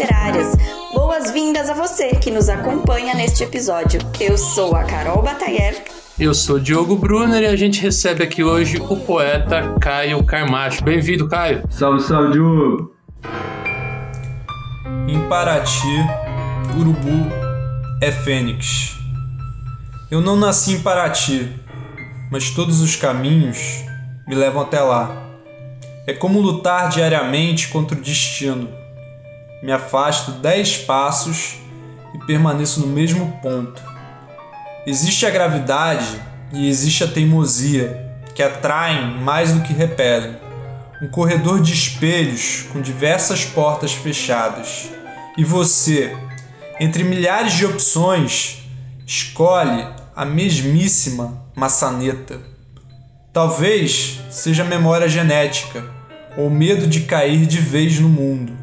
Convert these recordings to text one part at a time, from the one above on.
literárias. Boas-vindas a você que nos acompanha neste episódio. Eu sou a Carol Batayer. Eu sou Diogo Brunner e a gente recebe aqui hoje o poeta Caio Carmacho. Bem-vindo, Caio. Salve, salve, Diogo. Em Paraty, Urubu é Fênix. Eu não nasci em Paraty, mas todos os caminhos me levam até lá. É como lutar diariamente contra o destino. Me afasto dez passos e permaneço no mesmo ponto. Existe a gravidade e existe a teimosia, que atraem mais do que repelem. Um corredor de espelhos com diversas portas fechadas. E você, entre milhares de opções, escolhe a mesmíssima maçaneta. Talvez seja memória genética ou medo de cair de vez no mundo.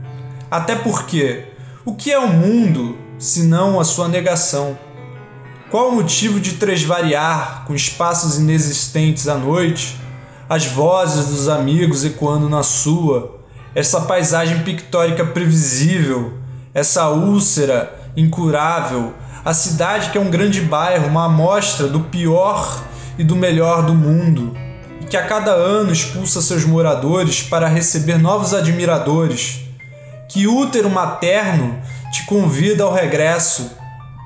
Até porque, o que é o mundo se não a sua negação? Qual o motivo de tresvariar com espaços inexistentes à noite, as vozes dos amigos ecoando na sua, essa paisagem pictórica previsível, essa úlcera incurável, a cidade que é um grande bairro, uma amostra do pior e do melhor do mundo, e que a cada ano expulsa seus moradores para receber novos admiradores. Que útero materno te convida ao regresso.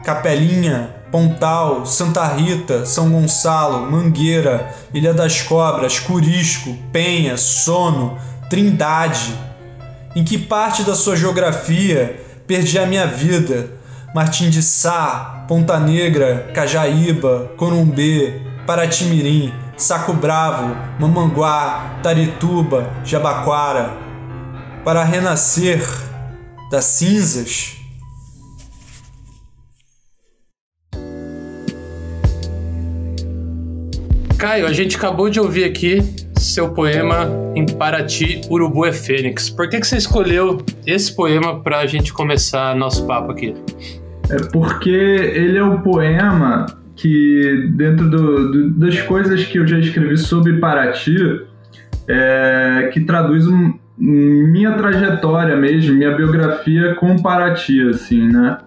Capelinha, Pontal, Santa Rita, São Gonçalo, Mangueira, Ilha das Cobras, Curisco, Penha, Sono, Trindade. Em que parte da sua geografia perdi a minha vida? Martim de Sá, Ponta Negra, Cajaíba, Corumbê, Paratimirim, Saco Bravo, Mamanguá, Tarituba, Jabaquara, para renascer das cinzas. Caio, a gente acabou de ouvir aqui seu poema em Paraty, Urubu é Fênix. Por que, que você escolheu esse poema para a gente começar nosso papo aqui? É porque ele é o poema que, dentro do, do, das coisas que eu já escrevi sobre Paraty, é, que traduz um, minha trajetória mesmo, minha biografia com Paraty, assim, né?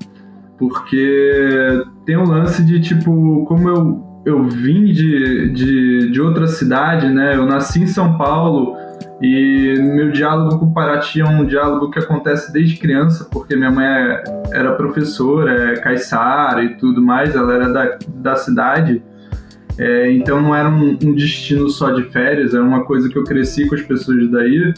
Porque tem um lance de, tipo, como eu eu vim de, de, de outra cidade, né? Eu nasci em São Paulo e meu diálogo com Paraty é um diálogo que acontece desde criança, porque minha mãe é, era professora, é caiçara e tudo mais, ela era da, da cidade. É, então não era um, um, destino só de férias, era uma coisa que eu cresci com as pessoas daí.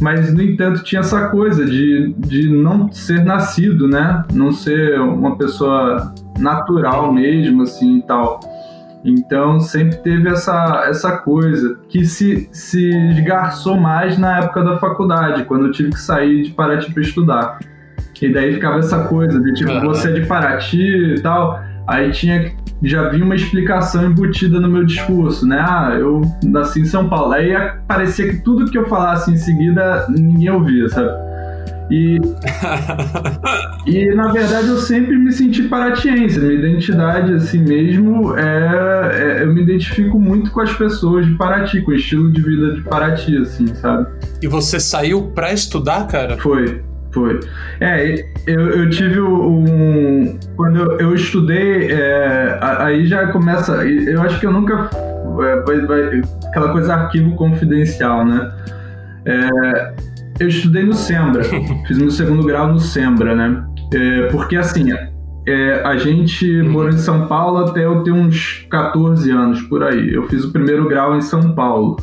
Mas, no entanto, tinha essa coisa de, de não ser nascido, né? Não ser uma pessoa natural mesmo, assim e tal. Então sempre teve essa, essa coisa que se, se esgarçou mais na época da faculdade, quando eu tive que sair de Paraty para estudar. E daí ficava essa coisa de tipo, você é de Paraty e tal. Aí tinha já vi uma explicação embutida no meu discurso, né? Ah, eu nasci em São Paulo. Aí parecia que tudo que eu falasse em seguida ninguém ouvia, sabe? E, e na verdade eu sempre me senti paratiense. Minha identidade, assim mesmo, é, é, eu me identifico muito com as pessoas de Paraty, com o estilo de vida de Paraty, assim, sabe? E você saiu pra estudar, cara? Foi. Foi. É, eu, eu tive um. Quando eu, eu estudei, é, aí já começa. Eu acho que eu nunca. É, vai, vai, aquela coisa arquivo confidencial, né? É, eu estudei no Sembra, fiz meu segundo grau no Sembra, né? É, porque assim, é, a gente morou em São Paulo até eu ter uns 14 anos por aí. Eu fiz o primeiro grau em São Paulo.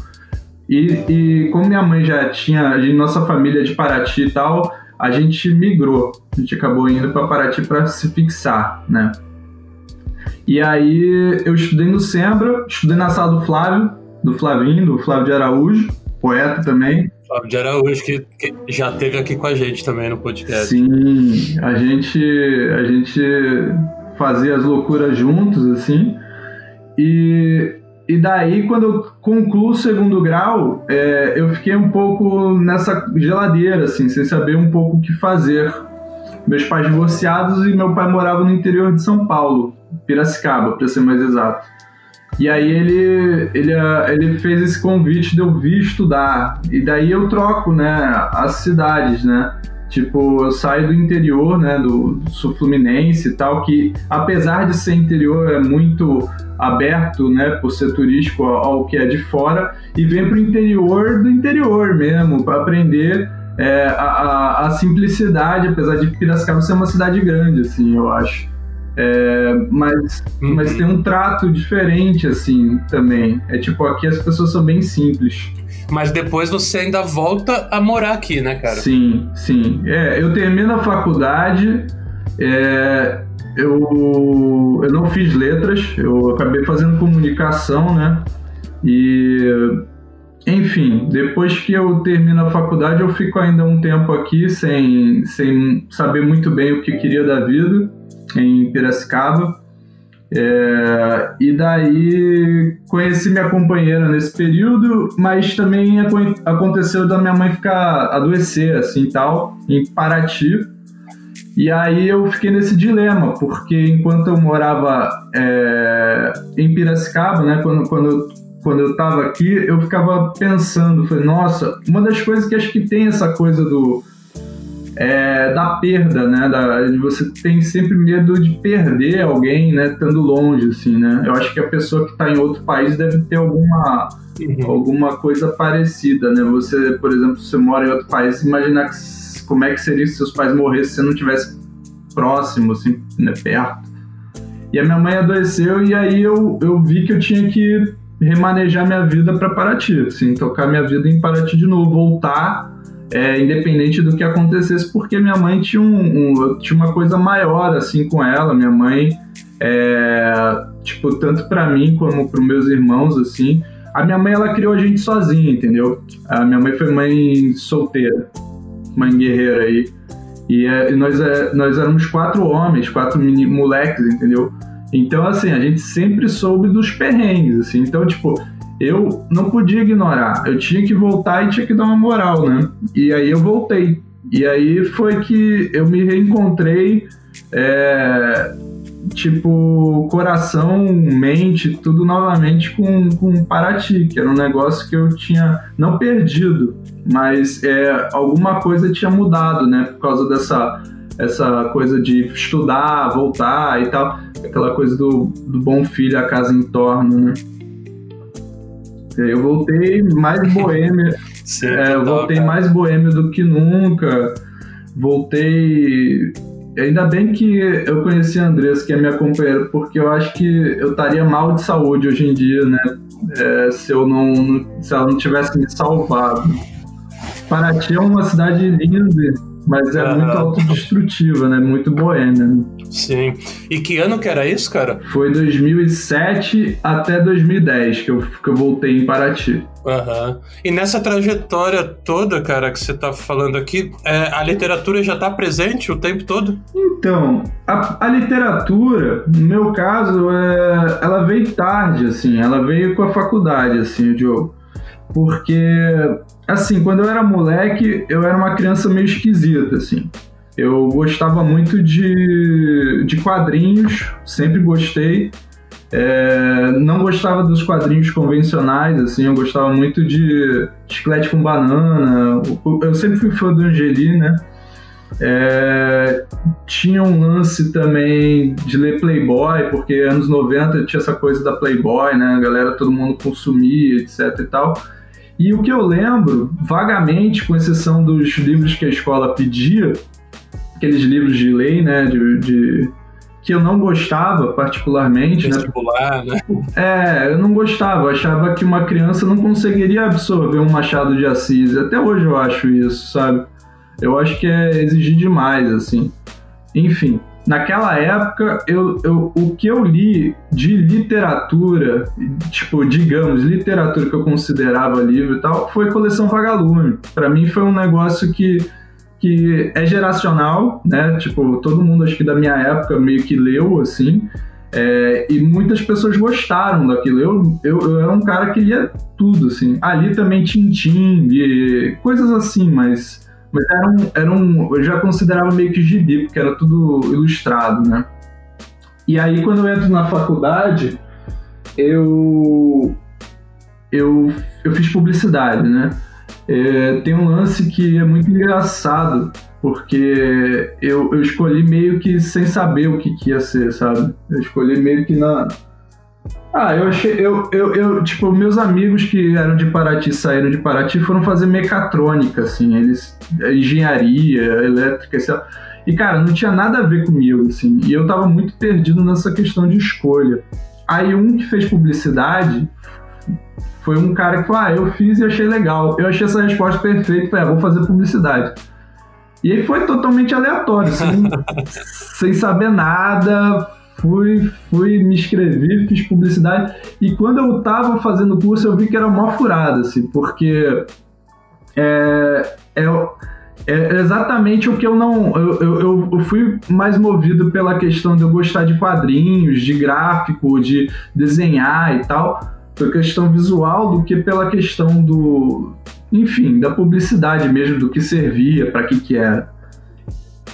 E, e como minha mãe já tinha, a nossa família de Paraty e tal, a gente migrou. A gente acabou indo para Paraty para se fixar, né? E aí eu estudei no Sembra, estudei na sala do Flávio, do Flavinho, do Flávio de Araújo, poeta também. Fábio de Araújo, que, que, já teve aqui com a gente também no podcast. Sim, a gente, a gente fazia as loucuras juntos, assim. E, e daí, quando eu concluo o segundo grau, é, eu fiquei um pouco nessa geladeira, assim, sem saber um pouco o que fazer. Meus pais divorciados e meu pai morava no interior de São Paulo, Piracicaba, para ser mais exato. E aí ele, ele, ele fez esse convite de eu vir estudar. E daí eu troco, né, as cidades, né? Tipo, eu saio do interior, né, do, sul fluminense e tal, que apesar de ser interior é muito aberto, né, por ser turístico ao, que é de fora, e vem para o interior do interior mesmo, para aprender é, a, a, a, simplicidade, apesar de Piracicaba ser uma cidade grande, assim, eu acho. É, mas, uhum. mas tem um trato diferente, assim, também. É tipo, aqui as pessoas são bem simples. Mas depois você ainda volta a morar aqui, né, cara? Sim, sim. É, eu termino a faculdade, é, eu, eu não fiz letras, eu acabei fazendo comunicação, né? E, enfim, depois que eu termino a faculdade, eu fico ainda um tempo aqui sem, sem saber muito bem o que queria da vida em Piracicaba. É, e daí conheci minha companheira nesse período, mas também aconteceu da minha mãe ficar adoecer assim tal em Paraty. E aí eu fiquei nesse dilema, porque enquanto eu morava é, em Piracicaba, né, quando, quando, quando eu estava aqui, eu ficava pensando, falei, nossa, uma das coisas que acho que tem essa coisa do é, da perda, né? Da, você tem sempre medo de perder alguém, né? Estando longe, assim, né? Eu acho que a pessoa que está em outro país deve ter alguma, uhum. alguma coisa parecida, né? Você, por exemplo, você mora em outro país, imaginar que, como é que seria se seus pais morressem se você não estivesse próximo, assim, né? Perto. E a minha mãe adoeceu e aí eu, eu vi que eu tinha que remanejar minha vida para Paraty, assim, tocar minha vida em Paraty de novo, voltar é, independente do que acontecesse, porque minha mãe tinha, um, um tinha uma coisa maior assim com ela. Minha mãe, é, tipo, tanto para mim como para meus irmãos, assim. A minha mãe, ela criou a gente sozinha, entendeu? A minha mãe foi mãe solteira, mãe guerreira aí. E, é, e nós, é, nós éramos quatro homens, quatro mini, moleques, entendeu? Então, assim, a gente sempre soube dos perrengues, assim. Então, tipo, eu não podia ignorar, eu tinha que voltar e tinha que dar uma moral, né? E aí eu voltei. E aí foi que eu me reencontrei, é, tipo, coração, mente, tudo novamente com, com Paraty, que era um negócio que eu tinha não perdido, mas é, alguma coisa tinha mudado, né? Por causa dessa essa coisa de estudar, voltar e tal, aquela coisa do, do bom filho a casa em torno, né? Eu voltei mais boêmio. É, eu voltei mais boêmio do que nunca. Voltei. Ainda bem que eu conheci a Andressa, que é minha companheira, porque eu acho que eu estaria mal de saúde hoje em dia, né? É, se eu não, se ela não tivesse me salvado. Paraty é uma cidade linda mas é muito autodestrutiva, né? Muito boêmia. Né? Sim. E que ano que era isso, cara? Foi 2007 até 2010 que eu, que eu voltei em Paraty. Uhum. E nessa trajetória toda, cara, que você tá falando aqui, é, a literatura já tá presente o tempo todo? Então, a, a literatura, no meu caso, é, ela veio tarde, assim, ela veio com a faculdade, assim, o Diogo. Porque assim, quando eu era moleque, eu era uma criança meio esquisita, assim. Eu gostava muito de, de quadrinhos, sempre gostei. É, não gostava dos quadrinhos convencionais, assim, eu gostava muito de chiclete com banana. Eu sempre fui fã do Angeli, né? É, tinha um lance também de ler Playboy, porque anos 90 tinha essa coisa da Playboy, né? A galera, todo mundo consumia, etc e tal. E o que eu lembro, vagamente, com exceção dos livros que a escola pedia, aqueles livros de lei, né, de, de que eu não gostava particularmente, né? Vestibular, né? né? É, eu não gostava, eu achava que uma criança não conseguiria absorver um Machado de Assis. Até hoje eu acho isso, sabe? Eu acho que é exigir demais, assim. Enfim, naquela época, eu, eu, o que eu li de literatura, tipo, digamos, literatura que eu considerava livro e tal, foi coleção Vagalume. Para mim foi um negócio que, que é geracional, né? Tipo, todo mundo, acho que da minha época, meio que leu, assim. É, e muitas pessoas gostaram daquilo. Eu, eu, eu, era um cara que lia tudo, assim. Ali também Tintim, e coisas assim, mas mas era um, era um. Eu já considerava meio que gibi, porque era tudo ilustrado, né? E aí, quando eu entro na faculdade, eu. Eu, eu fiz publicidade, né? É, tem um lance que é muito engraçado, porque eu, eu escolhi meio que sem saber o que, que ia ser, sabe? Eu escolhi meio que na. Ah, eu achei. Eu, eu, eu, tipo, meus amigos que eram de Paraty, saíram de Paraty, foram fazer mecatrônica, assim, eles. engenharia, elétrica, etc. E, cara, não tinha nada a ver comigo, assim. E eu tava muito perdido nessa questão de escolha. Aí um que fez publicidade foi um cara que falou: Ah, eu fiz e achei legal. Eu achei essa resposta perfeita. Falei, ah, vou fazer publicidade. E aí foi totalmente aleatório, assim, sem saber nada. Fui, fui, me inscrevi, fiz publicidade. E quando eu tava fazendo o curso, eu vi que era uma furada, assim, porque é, é, é exatamente o que eu não. Eu, eu, eu, fui mais movido pela questão de eu gostar de quadrinhos, de gráfico, de desenhar e tal, pela questão visual, do que pela questão do. Enfim, da publicidade mesmo, do que servia, para que que era.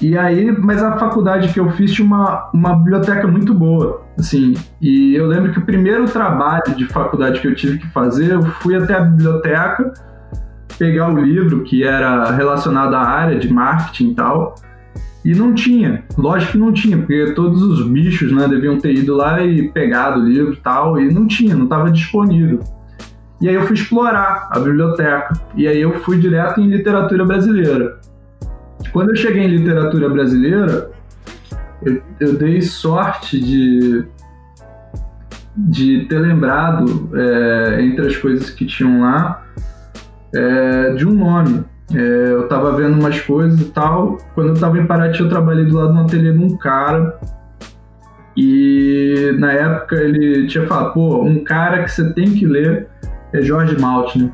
E aí, mas a faculdade que eu fiz tinha uma, uma biblioteca muito boa, assim. E eu lembro que o primeiro trabalho de faculdade que eu tive que fazer, eu fui até a biblioteca pegar o livro que era relacionado à área de marketing e tal. E não tinha, lógico que não tinha, porque todos os bichos né, deviam ter ido lá e pegado o livro e tal, e não tinha, não estava disponível. E aí eu fui explorar a biblioteca, e aí eu fui direto em literatura brasileira. Quando eu cheguei em literatura brasileira, eu, eu dei sorte de, de ter lembrado, é, entre as coisas que tinham lá, é, de um nome. É, eu tava vendo umas coisas e tal. Quando eu tava em Paraty, eu trabalhei do lado do ateliê de um cara. E na época ele tinha falado, pô, um cara que você tem que ler é Jorge Maltner.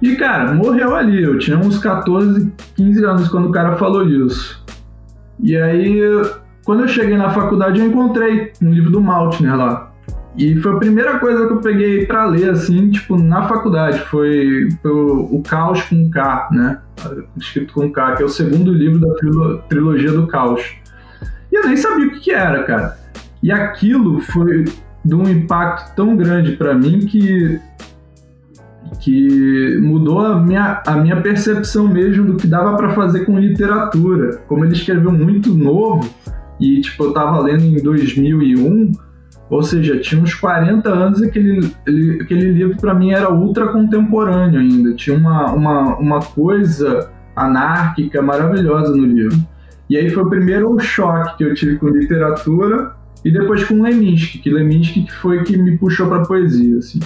E cara, morreu ali. Eu tinha uns 14, 15 anos quando o cara falou isso. E aí, quando eu cheguei na faculdade, eu encontrei um livro do Maltner lá. E foi a primeira coisa que eu peguei para ler, assim, tipo, na faculdade. Foi, foi o, Caos com K, né? Escrito com K, que é o segundo livro da trilo, trilogia do Caos. E eu nem sabia o que, que era, cara. E aquilo foi de um impacto tão grande para mim que que mudou a minha, a minha percepção mesmo do que dava para fazer com literatura. Como ele escreveu muito novo, e tipo, eu tava lendo em 2001, ou seja, tinha uns 40 anos aquele, aquele livro para mim era ultra contemporâneo ainda. Tinha uma, uma, uma coisa anárquica maravilhosa no livro. E aí foi o primeiro choque que eu tive com literatura e depois com Leminski, que Leminski foi que me puxou para poesia, assim.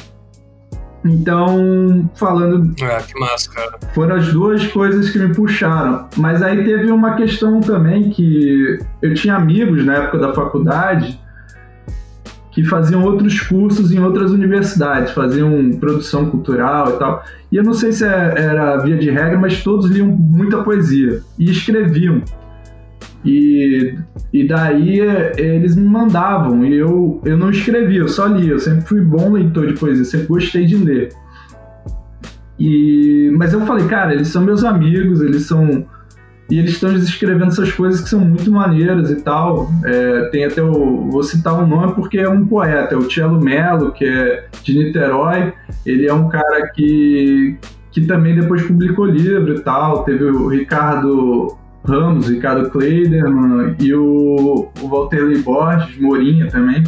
Então, falando. Ah, que massa, cara. Foram as duas coisas que me puxaram. Mas aí teve uma questão também que eu tinha amigos na época da faculdade que faziam outros cursos em outras universidades, faziam produção cultural e tal. E eu não sei se é, era via de regra, mas todos liam muita poesia e escreviam. E, e daí eles me mandavam e eu, eu não escrevia, eu só lia. Eu sempre fui bom leitor de poesia, sempre gostei de ler. E, mas eu falei, cara, eles são meus amigos, eles são e eles estão escrevendo essas coisas que são muito maneiras e tal. É, tem até o. Vou citar um nome porque é um poeta, é o Tielo Melo, que é de Niterói. Ele é um cara que, que também depois publicou livro e tal. Teve o Ricardo Ramos, Ricardo Kleiderman e o, o Walter Borges, Morinha também.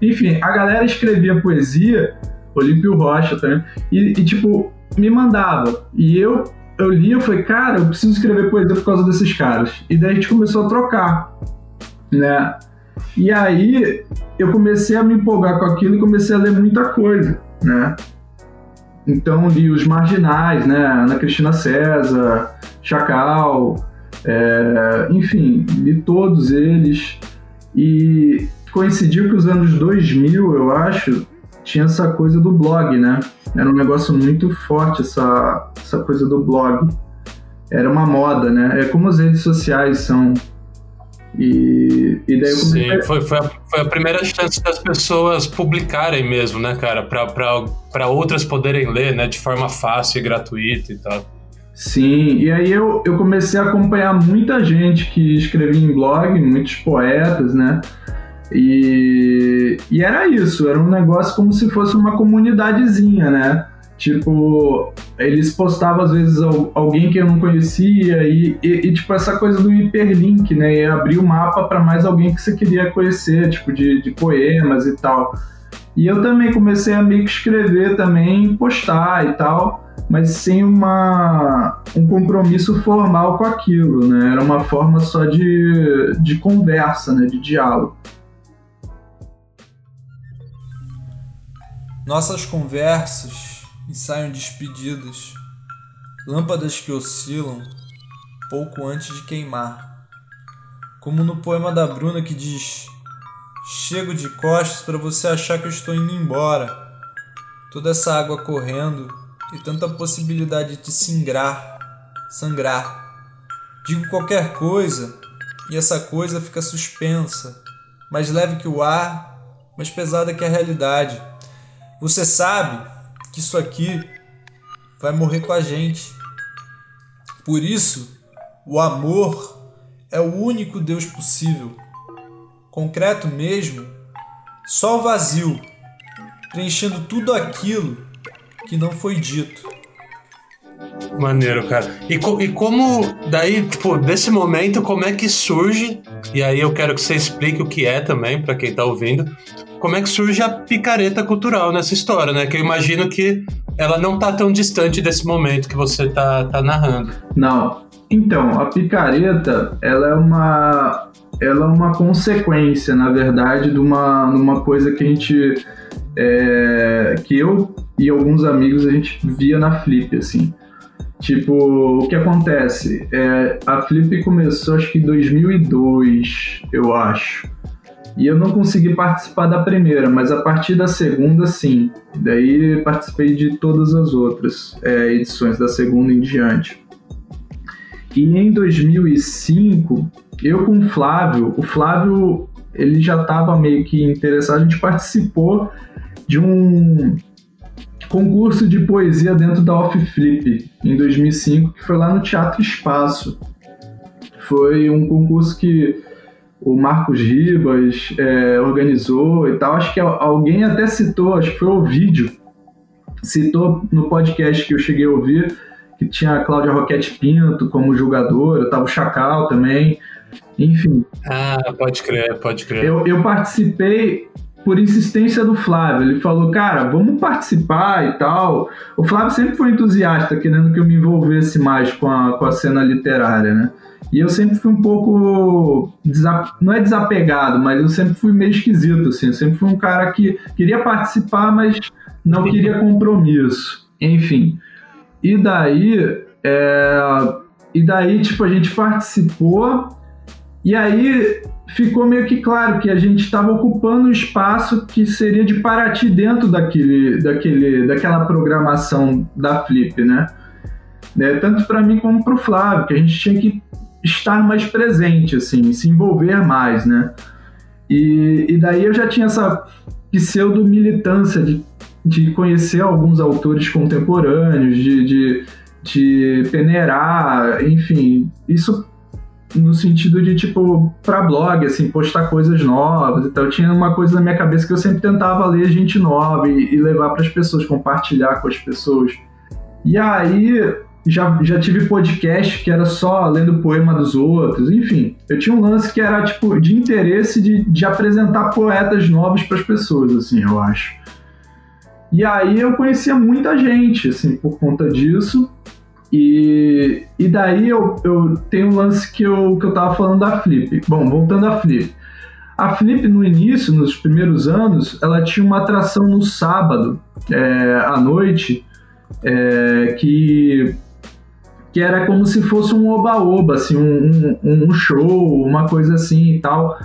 Enfim, a galera escrevia poesia, Olímpio Rocha também, e, e tipo, me mandava. E eu eu li e falei, cara, eu preciso escrever poesia por causa desses caras. E daí a gente começou a trocar, né? E aí eu comecei a me empolgar com aquilo e comecei a ler muita coisa, né? Então li os Marginais, né? Ana Cristina César, Chacal, é, enfim, li todos eles. E coincidiu que os anos 2000, eu acho, tinha essa coisa do blog, né? Era um negócio muito forte essa, essa coisa do blog. Era uma moda, né? É como as redes sociais são. E, e daí eu comecei... Sim, foi, foi, a, foi a primeira chance das pessoas publicarem mesmo, né, cara? Para outras poderem ler, né? De forma fácil e gratuita e tal. Sim, e aí eu, eu comecei a acompanhar muita gente que escrevia em blog, muitos poetas, né? E, e era isso, era um negócio como se fosse uma comunidadezinha, né? Tipo, eles postavam às vezes alguém que eu não conhecia e, e, e tipo essa coisa do hiperlink, né? E abrir o mapa para mais alguém que você queria conhecer, tipo de, de poemas e tal. E eu também comecei a meio que escrever também, postar e tal, mas sem uma, um compromisso formal com aquilo, né? Era uma forma só de, de conversa, né? De diálogo. Nossas conversas ensaiam despedidas, lâmpadas que oscilam pouco antes de queimar. Como no poema da Bruna que diz: Chego de costas para você achar que eu estou indo embora. Toda essa água correndo e tanta possibilidade de sangrar, sangrar. Digo qualquer coisa e essa coisa fica suspensa, mais leve que o ar, mais pesada que a realidade. Você sabe que isso aqui vai morrer com a gente. Por isso, o amor é o único Deus possível concreto mesmo, só o vazio, preenchendo tudo aquilo que não foi dito. Maneiro, cara. E, co e como, daí, tipo, desse momento, como é que surge, e aí eu quero que você explique o que é também, para quem tá ouvindo, como é que surge a picareta cultural nessa história, né? Que eu imagino que ela não tá tão distante desse momento que você tá, tá narrando. Não. Então, a picareta, ela é uma ela é uma consequência, na verdade, de uma, de uma coisa que a gente. É, que eu e alguns amigos a gente via na Flip, assim. Tipo, o que acontece? É, a Flip começou acho que em 2002, eu acho. E eu não consegui participar da primeira, mas a partir da segunda, sim. Daí participei de todas as outras é, edições, da segunda em diante. E em 2005, eu com o Flávio, o Flávio ele já estava meio que interessado, a gente participou de um concurso de poesia dentro da Off Flip em 2005, que foi lá no Teatro Espaço. Foi um concurso que o Marcos Ribas é, organizou e tal. Acho que alguém até citou, acho que foi o vídeo, citou no podcast que eu cheguei a ouvir, que tinha a Cláudia Roquete Pinto como jogadora, tava o Chacal também. Enfim. Ah, pode crer, pode crer. Eu, eu participei por insistência do Flávio. Ele falou, cara, vamos participar e tal. O Flávio sempre foi entusiasta, querendo que eu me envolvesse mais com a, com a cena literária, né? E eu sempre fui um pouco. Não é desapegado, mas eu sempre fui meio esquisito, assim. Eu sempre fui um cara que queria participar, mas não queria compromisso. Enfim. E daí. É... E daí, tipo, a gente participou e aí ficou meio que claro que a gente estava ocupando o espaço que seria de Paraty dentro daquele, daquele, daquela programação da Flip, né? né? Tanto para mim como para o Flávio, que a gente tinha que estar mais presente, assim, se envolver mais, né? E, e daí eu já tinha essa pseudo-militância de, de conhecer alguns autores contemporâneos, de, de, de peneirar, enfim, isso no sentido de, tipo, para blog, assim, postar coisas novas e. Eu tinha uma coisa na minha cabeça que eu sempre tentava ler gente nova e, e levar para as pessoas, compartilhar com as pessoas. E aí já, já tive podcast que era só lendo poema dos outros, enfim. Eu tinha um lance que era, tipo, de interesse de, de apresentar poetas novos para as pessoas, assim, eu acho. E aí eu conhecia muita gente, assim, por conta disso. E, e daí eu, eu tenho um lance que eu, que eu tava falando da Flip. Bom, voltando à Flip. A Flip, no início, nos primeiros anos, ela tinha uma atração no sábado, é, à noite, é, que, que era como se fosse um oba-oba, assim, um, um, um show, uma coisa assim e tal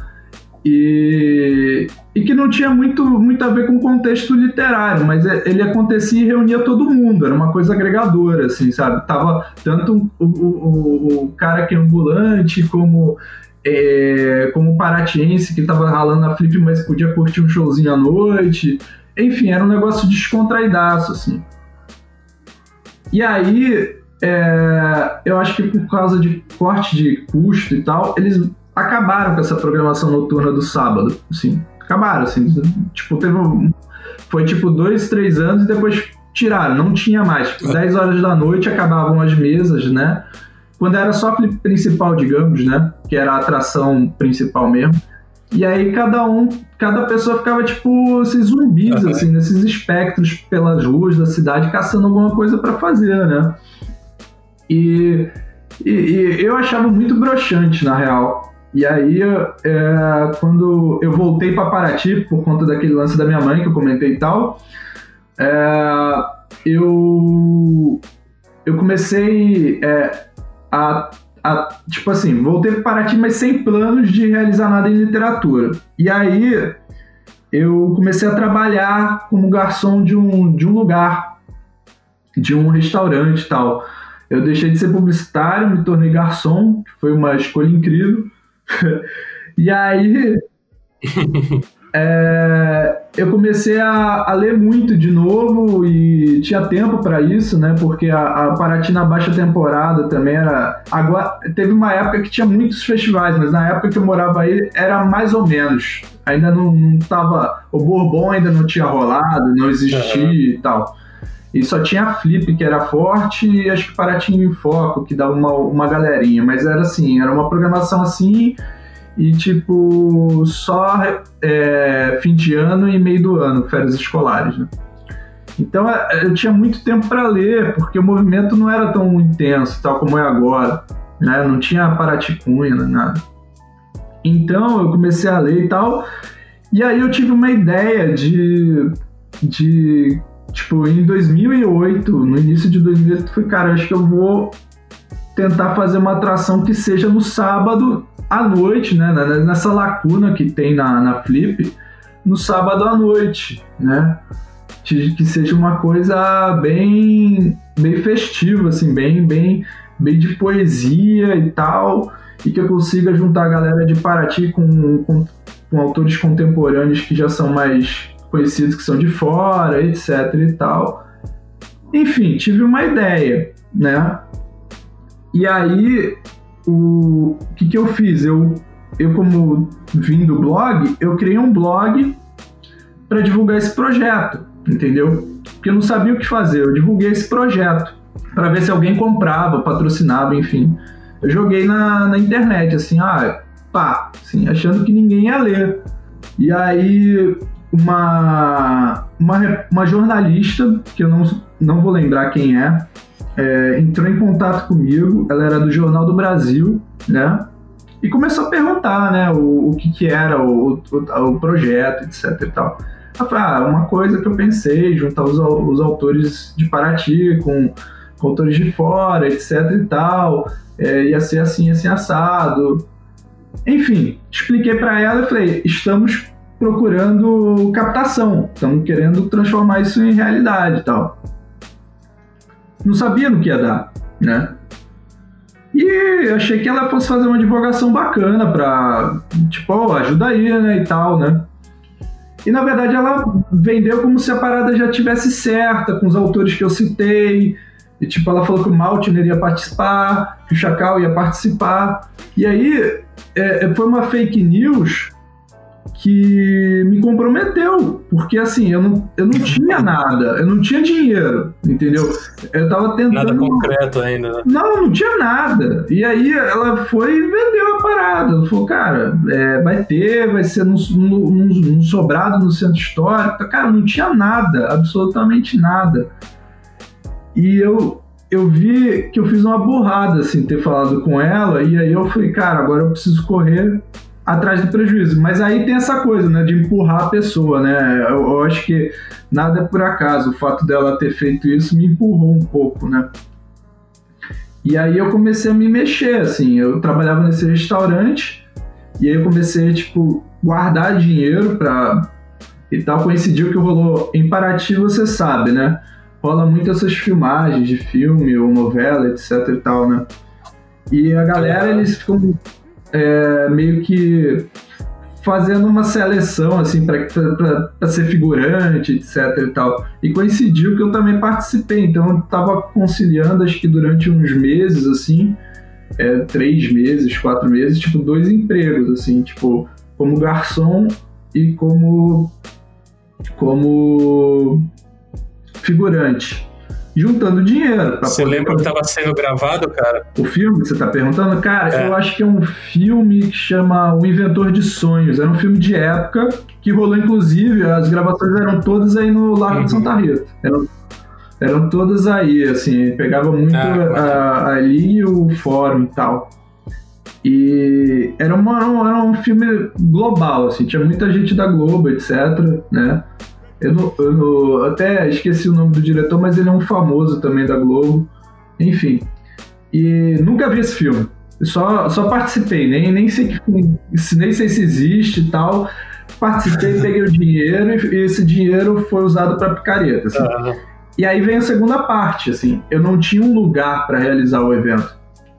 e, e que não tinha muito, muito a ver com o contexto literário, mas é, ele acontecia e reunia todo mundo, era uma coisa agregadora, assim, sabe? Tava tanto o, o, o cara que é ambulante, como é, como paratiense que tava ralando na flip, mas podia curtir um showzinho à noite. Enfim, era um negócio descontraidaço, assim. E aí, é, eu acho que por causa de corte de custo e tal, eles acabaram com essa programação noturna do sábado, assim, acabaram, assim, tipo, teve um, foi tipo dois, três anos e depois tiraram, não tinha mais. Tipo, 10 horas da noite acabavam as mesas, né? Quando era só principal, digamos, né? Que era a atração principal mesmo. E aí cada um, cada pessoa ficava tipo esses zumbis, uhum. assim, nesses espectros pelas ruas da cidade, caçando alguma coisa para fazer, né? E, e, e, eu achava muito broxante, na real. E aí, é, quando eu voltei para Paraty, por conta daquele lance da minha mãe que eu comentei e tal, é, eu, eu comecei é, a, a, Tipo assim, voltei para Paraty, mas sem planos de realizar nada em literatura. E aí, eu comecei a trabalhar como garçom de um, de um lugar, de um restaurante e tal. Eu deixei de ser publicitário, me tornei garçom, que foi uma escolha incrível. e aí é, eu comecei a, a, ler muito de novo e tinha tempo para isso, né? Porque a, a Paraty na baixa temporada também era. Agora, teve uma época que tinha muitos festivais, mas na época que eu morava aí era mais ou menos. Ainda não, não tava. O Bourbon ainda não tinha rolado, não existia uhum. e tal. E só tinha a Flip, que era forte, e acho que Paraty em Foco, que dava uma, uma galerinha. Mas era assim, era uma programação assim, e tipo, só é, fim de ano e meio do ano, férias escolares, né? Então é, eu tinha muito tempo para ler, porque o movimento não era tão intenso, tal como é agora. Né? Não tinha Paraty Cunha, nada. Então eu comecei a ler e tal. E aí eu tive uma ideia de, de Tipo, em 2008, no início de 2008, eu falei, cara, acho que eu vou tentar fazer uma atração que seja no sábado à noite, né? Nessa lacuna que tem na, na Flip, no sábado à noite, né? Que seja uma coisa bem, bem festiva, assim, bem, bem, bem de poesia e tal, e que eu consiga juntar a galera de Paraty com, com, com autores contemporâneos que já são mais conhecidos que são de fora, etc e tal. Enfim, tive uma ideia, né? E aí, o, que, que eu fiz? Eu, eu, como vim do blog, eu criei um blog para divulgar esse projeto, entendeu? Porque eu não sabia o que fazer, eu divulguei esse projeto para ver se alguém comprava, patrocinava, enfim. Eu joguei na, na internet, assim, ah, pá, assim, achando que ninguém ia ler. E aí uma, uma, uma jornalista, que eu não, não vou lembrar quem é, é, entrou em contato comigo, ela era do Jornal do Brasil, né? E começou a perguntar, né, o, o que, que era o, o, o projeto, etc e tal. Ela falou, ah, uma coisa que eu pensei, juntar os, os autores de Paraty com, com autores de fora, etc e tal, é, ia ser assim, assim, assado. Enfim, expliquei para ela e falei, estamos procurando captação, estamos querendo transformar isso em realidade e tal. Não sabia no que ia dar, né? E achei que ela fosse fazer uma divulgação bacana pra, tipo, oh, ajuda aí, né, e tal, né? E na verdade ela vendeu como se a parada já tivesse certa, com os autores que eu citei. E tipo, ela falou que o Maltner ia participar, que o Chacal ia participar. E aí é, foi uma fake news que me comprometeu, porque assim, eu não, eu não tinha nada, eu não tinha dinheiro, entendeu? Eu tava tentando. Nada concreto ainda, né? Não, não tinha nada. E aí ela foi e vendeu a parada. Ela falou, cara, é, vai ter, vai ser num, num, num sobrado no centro histórico. Cara, não tinha nada, absolutamente nada. E eu, eu vi que eu fiz uma burrada, assim, ter falado com ela, e aí eu falei, cara, agora eu preciso correr atrás do prejuízo. Mas aí tem essa coisa, né, de empurrar a pessoa, né? Eu, eu, acho que nada é por acaso. O fato dela ter feito isso me empurrou um pouco, né? E aí eu comecei a me mexer, assim. Eu trabalhava nesse restaurante e aí eu comecei, tipo, guardar dinheiro pra e tal. Coincidiu que rolou em Paraty, você sabe, né? Rola muito essas filmagens de filme ou novela, etc e tal, né? E a galera, eles ficam é, meio que fazendo uma seleção assim para ser figurante, etc e tal. E coincidiu que eu também participei, então eu estava conciliando acho que durante uns meses assim, é, três meses, quatro meses, tipo dois empregos assim, tipo como garçom e como como figurante juntando dinheiro. Você poder... lembra que estava sendo gravado, cara? O filme que você está perguntando? Cara, é. eu acho que é um filme que chama O Inventor de Sonhos. Era um filme de época que rolou, inclusive, as gravações eram todas aí no Lago uhum. de Santa Rita. Eram, eram todas aí, assim, pegava muito ah, a, ali o fórum e tal. E era, uma, era um filme global, assim, tinha muita gente da Globo, etc, né? Eu, não, eu não, até esqueci o nome do diretor, mas ele é um famoso também da Globo. Enfim. E nunca vi esse filme. Só, só participei, nem, nem, sei nem sei se existe e tal. Participei, peguei o dinheiro e esse dinheiro foi usado para picareta. Assim. Uhum. E aí vem a segunda parte, assim. Eu não tinha um lugar para realizar o evento.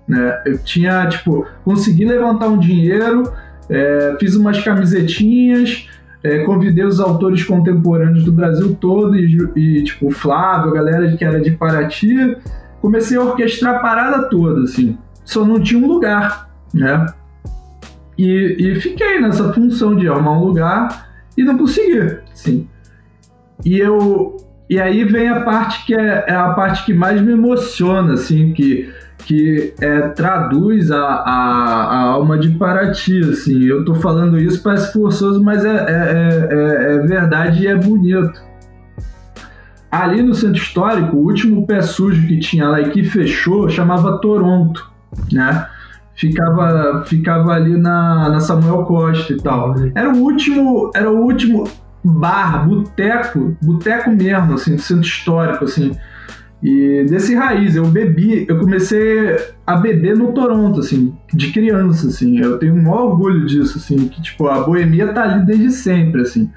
Né? Eu tinha, tipo, consegui levantar um dinheiro, é, fiz umas camisetinhas, é, convidei os autores contemporâneos do Brasil todo e, e, tipo, o Flávio, a galera que era de Paraty, comecei a orquestrar a parada toda, assim. Só não tinha um lugar, né? E, e fiquei nessa função de arrumar um lugar e não consegui, assim. E eu... E aí vem a parte que é, é a parte que mais me emociona, assim, que que é, traduz a, a, a, alma de Paraty, assim. Eu tô falando isso, parece forçoso, mas é, é, é, é, é verdade e é bonito. Ali no centro histórico, o último pé sujo que tinha lá e que fechou chamava Toronto, né? Ficava, ficava ali na, na Samuel Costa e tal. Era o último, era o último bar, boteco, boteco mesmo, assim, do centro histórico, assim e desse raiz, eu bebi, eu comecei a beber no Toronto, assim, de criança, assim. Eu tenho um orgulho disso, assim, que, tipo, a boemia tá ali desde sempre, assim.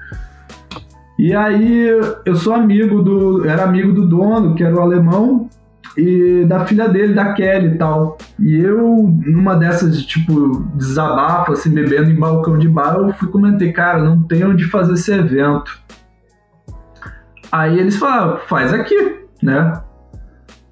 E aí eu sou amigo do. Era amigo do dono, que era o alemão, e da filha dele, da Kelly e tal. E eu, numa dessas, tipo, desabafo, assim, bebendo em balcão de bar, eu fui comentei, cara, não tem onde fazer esse evento. Aí eles falaram, faz aqui, né?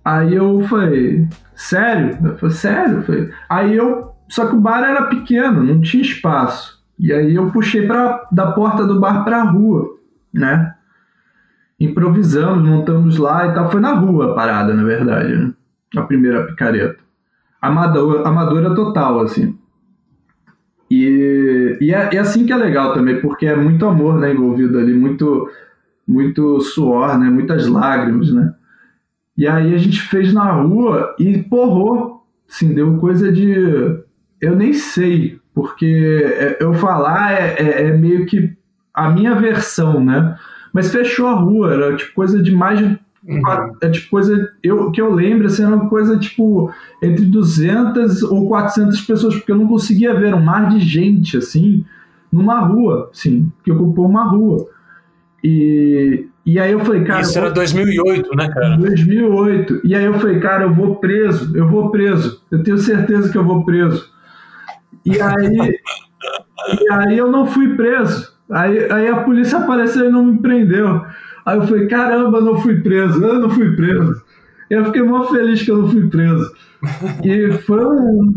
Aí eu falei, sério? Eu falei, sério? Eu falei, aí eu. Só que o bar era pequeno, não tinha espaço. E aí eu puxei pra, da porta do bar pra rua, né? Improvisamos, montamos lá e tal. Foi na rua a parada, na verdade, né? A primeira picareta. Amadora, amadora total, assim. E, e é, é, assim que é legal também, porque é muito amor né, envolvido ali, muito, muito suor, né? Muitas lágrimas, né? E aí a gente fez na rua e porrou. Assim, deu coisa de. Eu nem sei, porque é, eu falar é, é, é meio que a minha versão, né? Mas fechou a rua, era tipo coisa de mais de Uhum. É tipo coisa eu, que eu lembro, assim, era uma coisa tipo entre 200 ou 400 pessoas, porque eu não conseguia ver um mar de gente assim numa rua, assim, que ocupou uma rua. E, e aí eu falei, cara. Isso era 2008, né, cara? 2008. E aí eu falei, cara, eu vou preso, eu vou preso. Eu tenho certeza que eu vou preso. E aí. e aí eu não fui preso. Aí, aí a polícia apareceu e não me prendeu. Aí eu falei, caramba, não fui preso, eu não fui preso. Eu fiquei muito feliz que eu não fui preso. E foi um,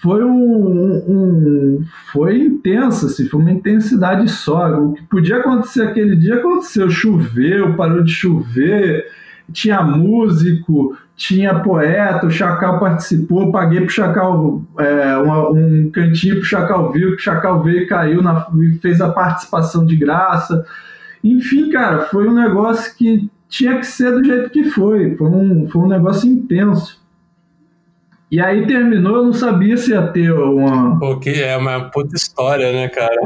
foi um, um, foi intenso, assim, foi uma intensidade só. O que podia acontecer aquele dia aconteceu. Choveu, parou de chover, tinha músico, tinha poeta, o Chacal participou, paguei pro Chacal é, uma, um cantinho pro Chacal viu, que o Chacal veio e caiu na, fez a participação de graça. Enfim, cara, foi um negócio que tinha que ser do jeito que foi. Foi um, foi um negócio intenso. E aí terminou, eu não sabia se ia ter uma. Porque é uma puta história, né, cara?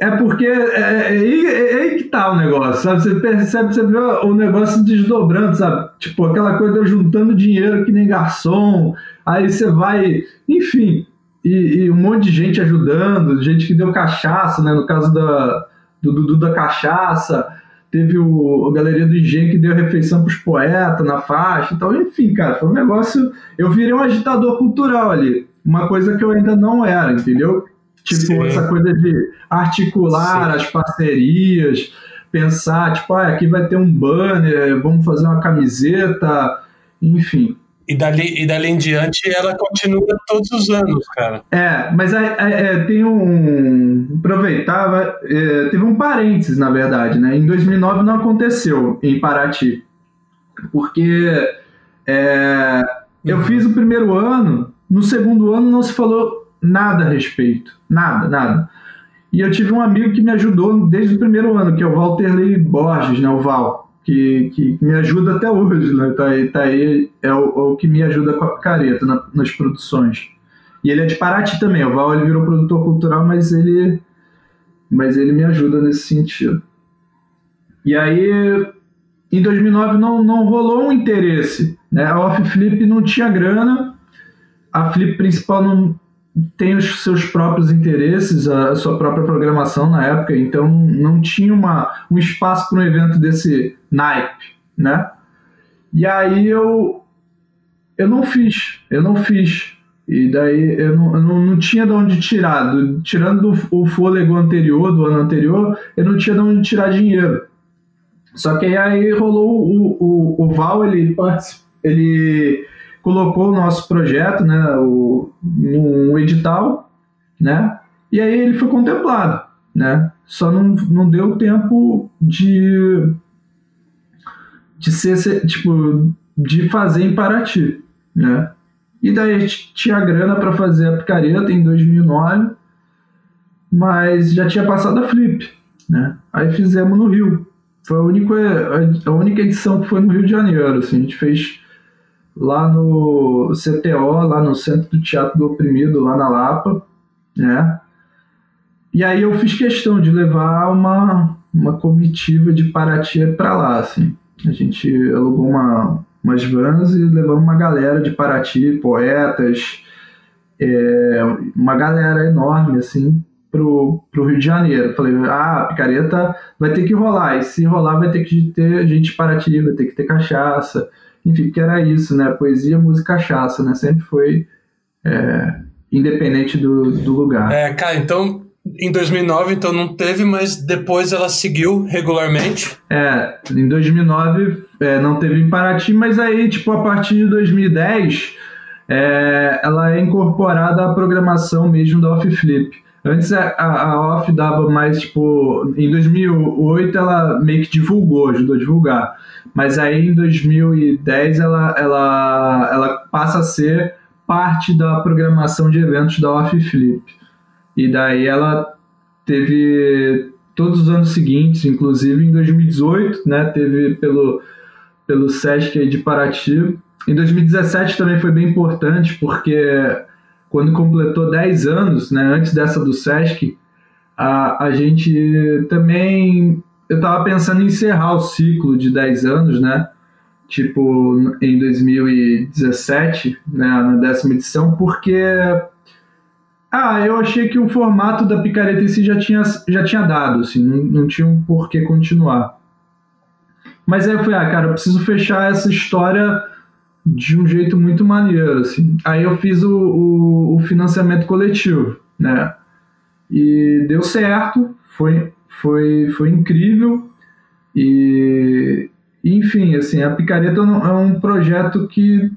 É porque é, é, é, é, aí que tá o negócio, sabe? Você percebe, você vê o negócio desdobrando, sabe? Tipo, aquela coisa de eu juntando dinheiro que nem garçom, aí você vai, enfim, e, e, um monte de gente ajudando, gente que deu cachaça, né? No caso da, do Dudu da Cachaça teve o, a Galeria do Engenho que deu refeição para os poetas na faixa. Então, enfim, cara, foi um negócio. Eu virei um agitador cultural ali. Uma coisa que eu ainda não era, entendeu? Tipo, Sim. essa coisa de articular Sim. as parcerias, pensar, tipo, ah, aqui vai ter um banner, vamos fazer uma camiseta, enfim. E dali, e dali em diante ela continua todos os anos, cara. É, mas é, é, tem um. Aproveitava. É, teve um parênteses, na verdade, né? Em 2009 não aconteceu em Paraty. Porque é, eu fiz o primeiro ano, no segundo ano não se falou nada a respeito. Nada, nada. E eu tive um amigo que me ajudou desde o primeiro ano, que é o Walterley Borges, né, o Val, que, que me ajuda até hoje, né, tá aí, tá aí é, o, é o que me ajuda com a picareta na, nas produções. E ele é de Paraty também, o Val ele virou produtor cultural, mas ele, mas ele me ajuda nesse sentido. E aí, em 2009 não, não rolou um interesse, né, a Off Flip não tinha grana, a Flip principal não tem os seus próprios interesses, a sua própria programação na época, então não tinha uma, um espaço para um evento desse naipe, né? E aí eu eu não fiz, eu não fiz. E daí eu não, eu não, tinha de onde tirar. Do, tirando o fôlego anterior, do ano anterior, eu não tinha de onde tirar dinheiro. Só que aí rolou o, o, o Val, ele, ele colocou o nosso projeto né, o, num edital, né, e aí ele foi contemplado. Né, só não, não deu tempo de, de ser, tipo, de fazer em Paraty, né? E daí tinha grana para fazer a picareta em 2009, mas já tinha passado a Flip, né? Aí fizemos no Rio. Foi a única, a única edição que foi no Rio de Janeiro, assim, a gente fez lá no CTO, lá no Centro do Teatro do Oprimido, lá na Lapa, né? E aí eu fiz questão de levar uma, uma comitiva de Paraty para lá, assim. A gente alugou uma, umas vans e levamos uma galera de Paraty, poetas, é, uma galera enorme, assim, pro, pro Rio de Janeiro. Falei, ah, a picareta vai ter que rolar, e se rolar vai ter que ter gente de Paraty, vai ter que ter cachaça, enfim, que era isso, né? Poesia, música, cachaça, né? Sempre foi é, independente do, do lugar. É, cara, então em 2009, então não teve, mas depois ela seguiu regularmente. É, em 2009 é, não teve em Paraty, mas aí, tipo, a partir de 2010, é, ela é incorporada à programação mesmo da Off Flip. Antes a, a, Off dava mais, tipo, em 2008 ela meio que divulgou, ajudou a divulgar. Mas aí em 2010 ela, ela, ela passa a ser parte da programação de eventos da Off Flip. E daí ela teve todos os anos seguintes, inclusive em 2018, né, teve pelo, pelo Sesc de Paraty. Em 2017 também foi bem importante, porque quando completou 10 anos, né, antes dessa do Sesc, a, a gente também eu tava pensando em encerrar o ciclo de 10 anos, né? Tipo, em 2017, né, na décima edição, porque ah, eu achei que o formato da picareta em si já tinha, já tinha dado, assim, não, não tinha um porquê continuar. Mas aí eu falei, ah, cara, eu preciso fechar essa história de um jeito muito maneiro, assim. Aí eu fiz o, o, o financiamento coletivo, né? E deu certo, foi foi, foi incrível e enfim, assim, a Picareta é um projeto que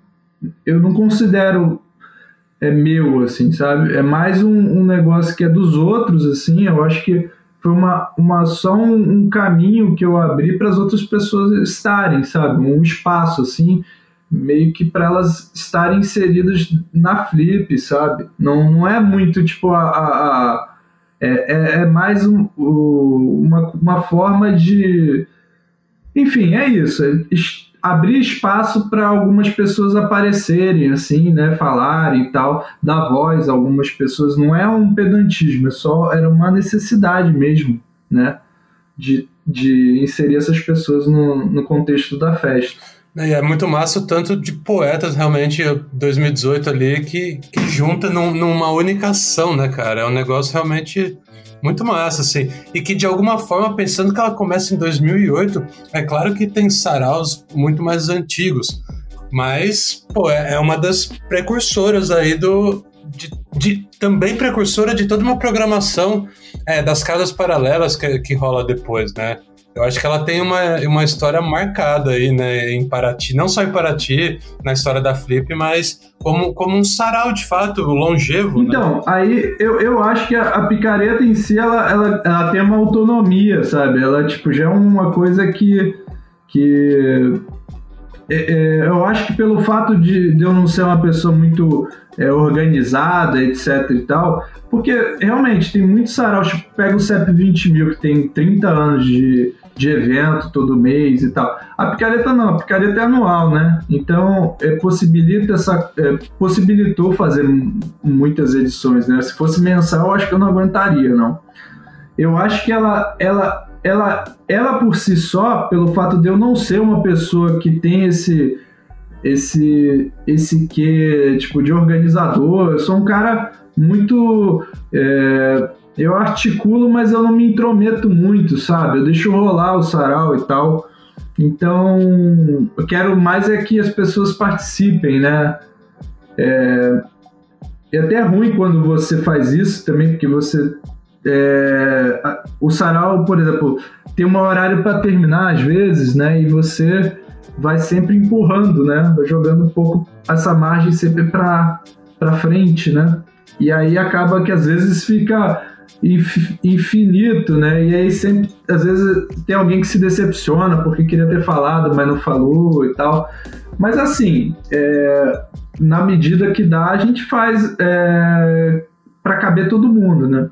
eu não considero é meu, assim, sabe? É mais um, um negócio que é dos outros, assim, eu acho que foi uma, uma só um, um caminho que eu abri para as outras pessoas estarem, sabe? Um espaço, assim, meio que para elas estarem inseridas na Flip, sabe? Não, não é muito, tipo, a, a é, é, é mais um, uma, uma forma de. Enfim, é isso. É abrir espaço para algumas pessoas aparecerem, assim, né? Falarem e tal, dar voz a algumas pessoas. Não é um pedantismo, é só era uma necessidade mesmo, né? De, de inserir essas pessoas no, no contexto da festa. É, é muito massa o tanto de poetas realmente 2018 ali que, que junta num, numa única ação, né, cara? É um negócio realmente muito massa, assim. E que de alguma forma, pensando que ela começa em 2008, é claro que tem saraus muito mais antigos, mas, pô, é, é uma das precursoras aí do. De, de, também precursora de toda uma programação é, das casas paralelas que, que rola depois, né? Eu acho que ela tem uma, uma história marcada aí, né, em Paraty. Não só em Paraty, na história da Flip, mas como, como um sarau, de fato, longevo. Né? Então, né? aí eu, eu acho que a, a, picareta em si, ela, ela, ela tem uma autonomia, sabe? Ela, tipo, já é uma coisa que, que é, é, eu acho que pelo fato de, de, eu não ser uma pessoa muito é, organizada, etc e tal, porque realmente tem muitos saraus, tipo, pega o CEP 20 mil, que tem 30 anos de, de evento todo mês e tal. A picareta não, a picareta é anual, né? Então, é, possibilita essa, é, possibilitou fazer muitas edições, né? Se fosse mensal, acho que eu não aguentaria, não. Eu acho que ela, ela, ela, ela por si só, pelo fato de eu não ser uma pessoa que tem esse esse esse que tipo de organizador, eu sou um cara muito é, eu articulo, mas eu não me intrometo muito, sabe? Eu deixo rolar o sarau e tal. Então, eu quero mais é que as pessoas participem, né? É, é até ruim quando você faz isso também, porque você. É, o sarau, por exemplo, tem um horário para terminar às vezes, né? E você vai sempre empurrando, né? Vai jogando um pouco essa margem sempre para frente, né? E aí acaba que às vezes fica infinito, né? E aí sempre, às vezes, tem alguém que se decepciona porque queria ter falado, mas não falou e tal. Mas assim, é, na medida que dá, a gente faz é, para caber todo mundo, né?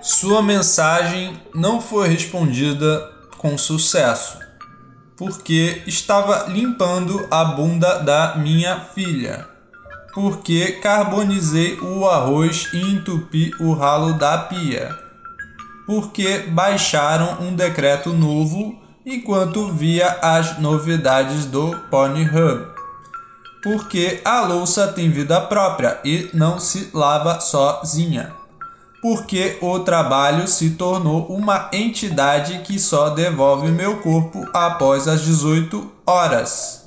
Sua mensagem não foi respondida com sucesso, porque estava limpando a bunda da minha filha porque carbonizei o arroz e entupi o ralo da pia, porque baixaram um decreto novo enquanto via as novidades do Pornhub, porque a louça tem vida própria e não se lava sozinha, porque o trabalho se tornou uma entidade que só devolve meu corpo após as 18 horas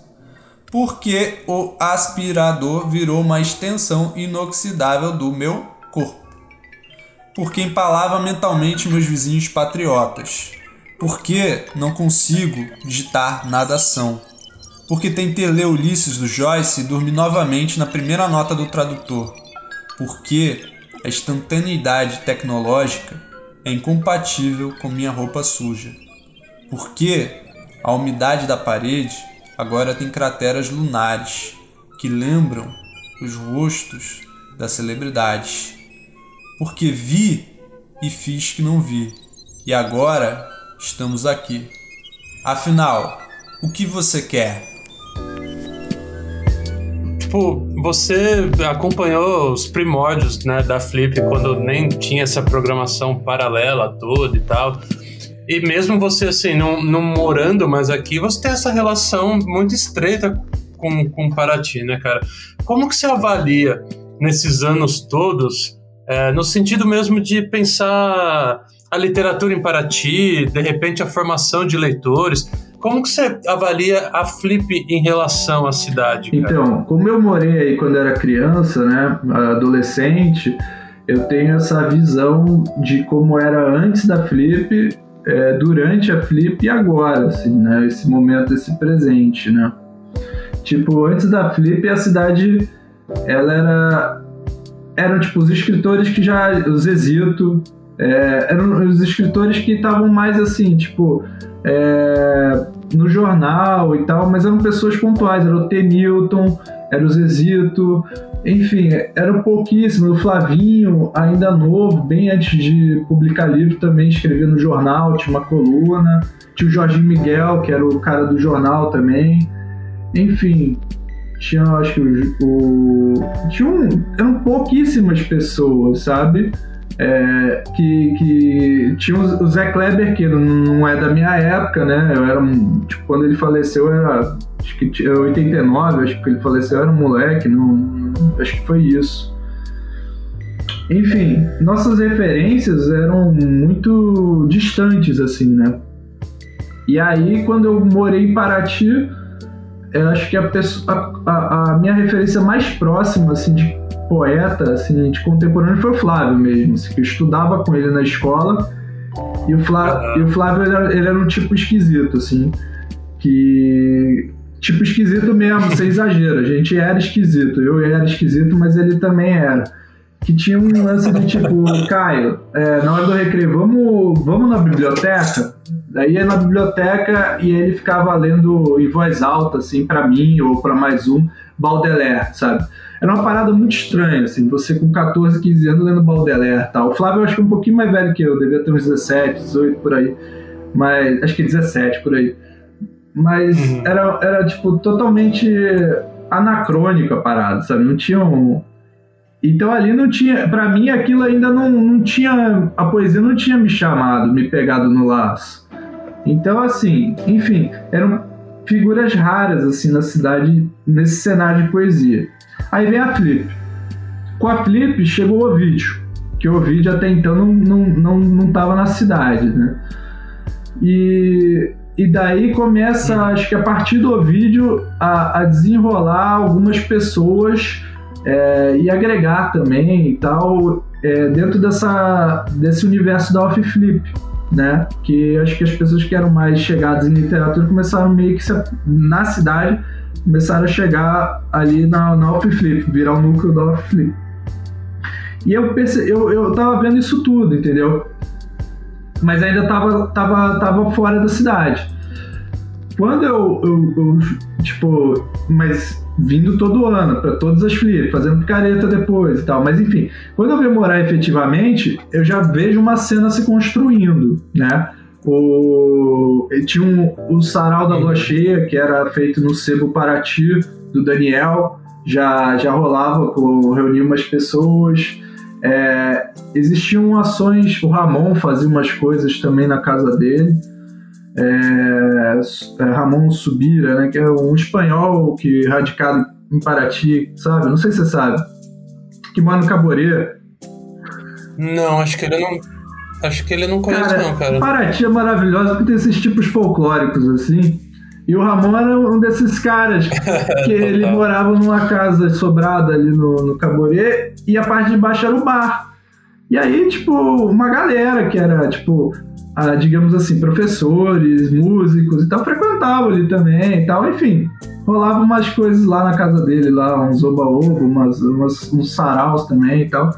porque o aspirador virou uma extensão inoxidável do meu corpo. Porque empalava mentalmente meus vizinhos patriotas. Porque não consigo digitar nadação. Porque tentei ler Ulisses do Joyce e dormi novamente na primeira nota do tradutor. Porque a instantaneidade tecnológica é incompatível com minha roupa suja. Porque a umidade da parede agora tem crateras lunares que lembram os rostos das celebridades. Porque vi e fiz que não vi, e agora estamos aqui. Afinal, o que você quer? Tipo, você acompanhou os primórdios né, da Flip quando nem tinha essa programação paralela toda e tal. E mesmo você, assim, não, não morando mais aqui, você tem essa relação muito estreita com, com Paraty, né, cara? Como que você avalia nesses anos todos, é, no sentido mesmo de pensar a literatura em Paraty, de repente a formação de leitores, como que você avalia a Flip em relação à cidade? Cara? Então, como eu morei aí quando era criança, né, adolescente, eu tenho essa visão de como era antes da Flip é, durante a Flip e agora, assim, né? Esse momento, esse presente, né? Tipo, antes da Flip, a cidade, ela era... Eram, tipo, os escritores que já... Os Exito, é, eram os escritores que estavam mais, assim, tipo... É, no jornal e tal, mas eram pessoas pontuais. Era o T. Milton, era o Zezito, enfim, eram pouquíssimos. O Flavinho, ainda novo, bem antes de publicar livro, também escrevia no jornal, tinha uma coluna. Tinha o Jorginho Miguel, que era o cara do jornal também. Enfim, tinha, acho que o. o tinha um, eram pouquíssimas pessoas, sabe? É, que, que tinha o Zé Kleber, que não é da minha época, né? Eu era, tipo, quando ele faleceu, eu era, acho que 89, acho que ele faleceu, eu era um moleque, não, acho que foi isso. Enfim, nossas referências eram muito distantes, assim, né? E aí, quando eu morei em Paraty, eu acho que a, pessoa, a, a minha referência mais próxima, assim, de poeta assim, de contemporâneo foi o Flávio mesmo, assim, que eu estudava com ele na escola. E o Flávio, e o Flávio ele era, ele era um tipo esquisito, assim, que tipo esquisito mesmo, sem exagero. A gente era esquisito, eu era esquisito, mas ele também era. Que tinha um lance de tipo, Caio, é, na hora do recreio, vamos, vamos na biblioteca? Daí ia na biblioteca e ele ficava lendo em voz alta, assim, para mim ou para mais um, Baudelaire, sabe? Era uma parada muito estranha, assim, você com 14, 15 anos lendo Baudelaire e tal. O Flávio eu acho que é um pouquinho mais velho que eu, devia ter uns 17, 18 por aí. Mas acho que 17 por aí. Mas uhum. era, era, tipo, totalmente anacrônico a parada, sabe? Não tinha um. Então ali não tinha. para mim aquilo ainda não, não tinha. A poesia não tinha me chamado, me pegado no laço. Então, assim, enfim, eram figuras raras, assim, na cidade, nesse cenário de poesia. Aí vem a Flip. Com a Flip chegou o Ovidio, que o Ovidio até então não, não, não, não tava na cidade, né? E, e daí começa, acho que a partir do Ovidio, a, a desenrolar algumas pessoas é, e agregar também e tal, é, dentro dessa, desse universo da Off Flip, né? Que acho que as pessoas que eram mais chegadas em literatura começaram meio que se, na cidade começaram a chegar ali na, na Flip, virar o núcleo da Off Flip. E eu, eu, eu tava vendo isso tudo, entendeu? Mas ainda tava, tava, tava fora da cidade. Quando eu, eu, eu tipo, mas vindo todo ano para todas as flips, fazendo picareta depois e tal. Mas enfim, quando eu venho morar efetivamente, eu já vejo uma cena se construindo, né? O, tinha um, o Sarau da Lua Cheia, que era feito no Sebo Paraty, do Daniel, já, já rolava, reuniu umas pessoas. É, existiam ações, o Ramon fazia umas coisas também na casa dele. É, é Ramon Subira, né, que é um espanhol que radicado em Paraty, sabe? Não sei se você sabe. Que mora no Caborê. Não, acho que ele não Acho que ele não conhece, cara, não, cara. Paraty é maravilhosa porque tem esses tipos folclóricos, assim. E o Ramon era um desses caras que ele morava numa casa sobrada ali no, no Caborê e a parte de baixo era o bar. E aí, tipo, uma galera que era, tipo, a, digamos assim, professores, músicos e tal, frequentavam ali também e tal, enfim. Rolava umas coisas lá na casa dele, lá, uns oba-oba, umas, umas, uns saraus também e tal.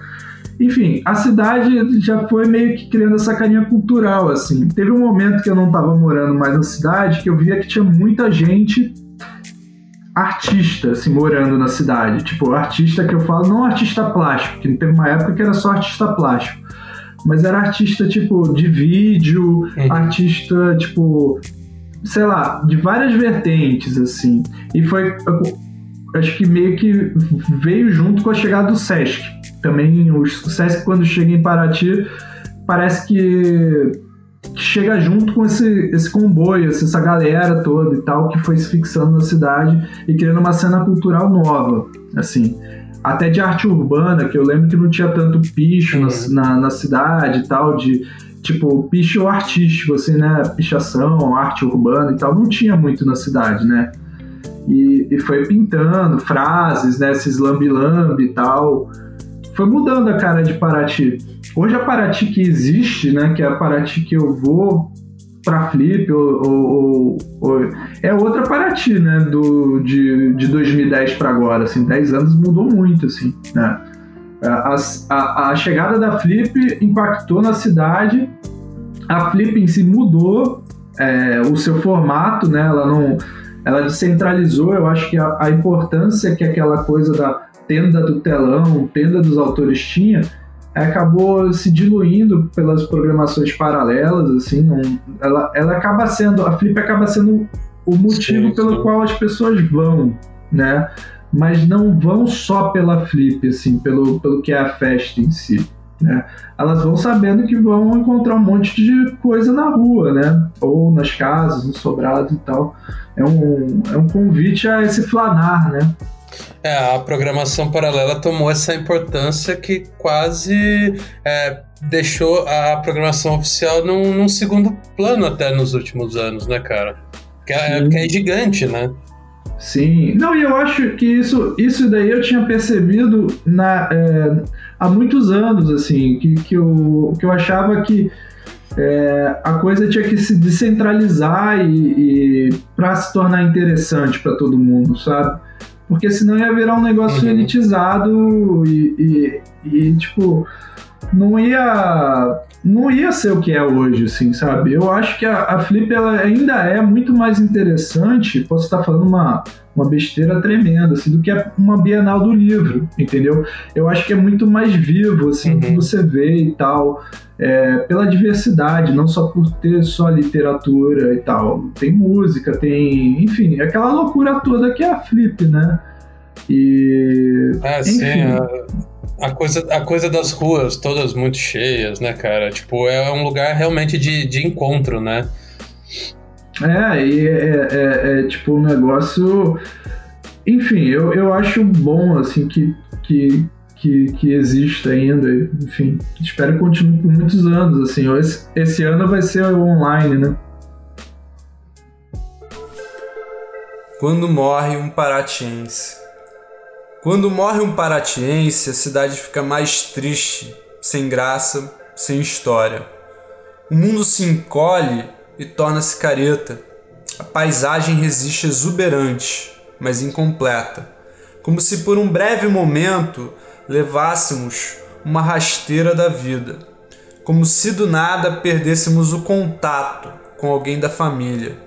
Enfim, a cidade já foi meio que criando essa carinha cultural, assim. Teve um momento que eu não estava morando mais na cidade que eu via que tinha muita gente artista, assim, morando na cidade. Tipo, artista que eu falo, não artista plástico, que teve uma época que era só artista plástico. Mas era artista, tipo, de vídeo, uhum. artista, tipo, sei lá, de várias vertentes, assim. E foi, acho que meio que veio junto com a chegada do Sesc também o sucesso quando chega em Paraty parece que, que chega junto com esse, esse comboio, essa galera toda e tal que foi se fixando na cidade e criando uma cena cultural nova, assim até de arte urbana, que eu lembro que não tinha tanto picho na, na, na, cidade e tal, de tipo picho artístico, assim, né? Pichação, arte urbana e tal, não tinha muito na cidade, né? E, e foi pintando frases, né? Esses lambi-lambi e tal foi mudando a cara de Paraty. Hoje a Paraty que existe, né, que é a Paraty que eu vou para Flip ou, ou, ou, é outra Paraty, né, do de, de 2010 para agora, assim, 10 anos mudou muito, assim, né? A, a, a chegada da Flip impactou na cidade, a Flip em si mudou é, o seu formato, né? Ela não, ela descentralizou. Eu acho que a, a importância que aquela coisa da tenda do telão, tenda dos autores tinha, acabou se diluindo pelas programações paralelas, assim, não, ela, ela acaba sendo, a Flip acaba sendo o motivo sim, pelo sim. qual as pessoas vão, né? Mas não vão só pela Flip, assim, pelo, pelo que é a festa em si. Né? Elas vão sabendo que vão encontrar um monte de coisa na rua, né? Ou nas casas, no sobrado e tal. É um, é um convite a esse flanar, né? É, a programação paralela tomou essa importância que quase é, deixou a programação oficial num, num, segundo plano até nos últimos anos, né, cara? Que é, que é gigante, né? Sim. Não, e eu acho que isso, isso daí eu tinha percebido na, é, há muitos anos, assim, que, que, eu, que eu achava que é, a coisa tinha que se descentralizar e, e para se tornar interessante para todo mundo, sabe? Porque senão ia virar um negócio uhum. elitizado e, e, e, tipo, não ia, não ia ser o que é hoje, assim, sabe? Eu acho que a, a Flip ela ainda é muito mais interessante, posso estar falando uma, uma besteira tremenda, assim, do que uma Bienal do livro, entendeu? Eu acho que é muito mais vivo, assim, uhum. que você vê e tal, é, pela diversidade, não só por ter só literatura e tal. Tem música, tem, enfim, aquela loucura toda que é a Flip, né? E. É, enfim. sim. A, a, coisa, a coisa das ruas todas muito cheias, né, cara? Tipo, é um lugar realmente de, de encontro, né? É, e é, é, é, tipo um negócio. Enfim, eu, eu acho bom, assim, que, que, que, que exista ainda. Enfim, espero que continue por muitos anos, assim. Esse, esse ano vai ser online, né? Quando morre um paratiense. Quando morre um paratiense, a cidade fica mais triste, sem graça, sem história. O mundo se encolhe e torna-se careta. A paisagem resiste exuberante, mas incompleta, como se por um breve momento levássemos uma rasteira da vida, como se do nada perdêssemos o contato com alguém da família.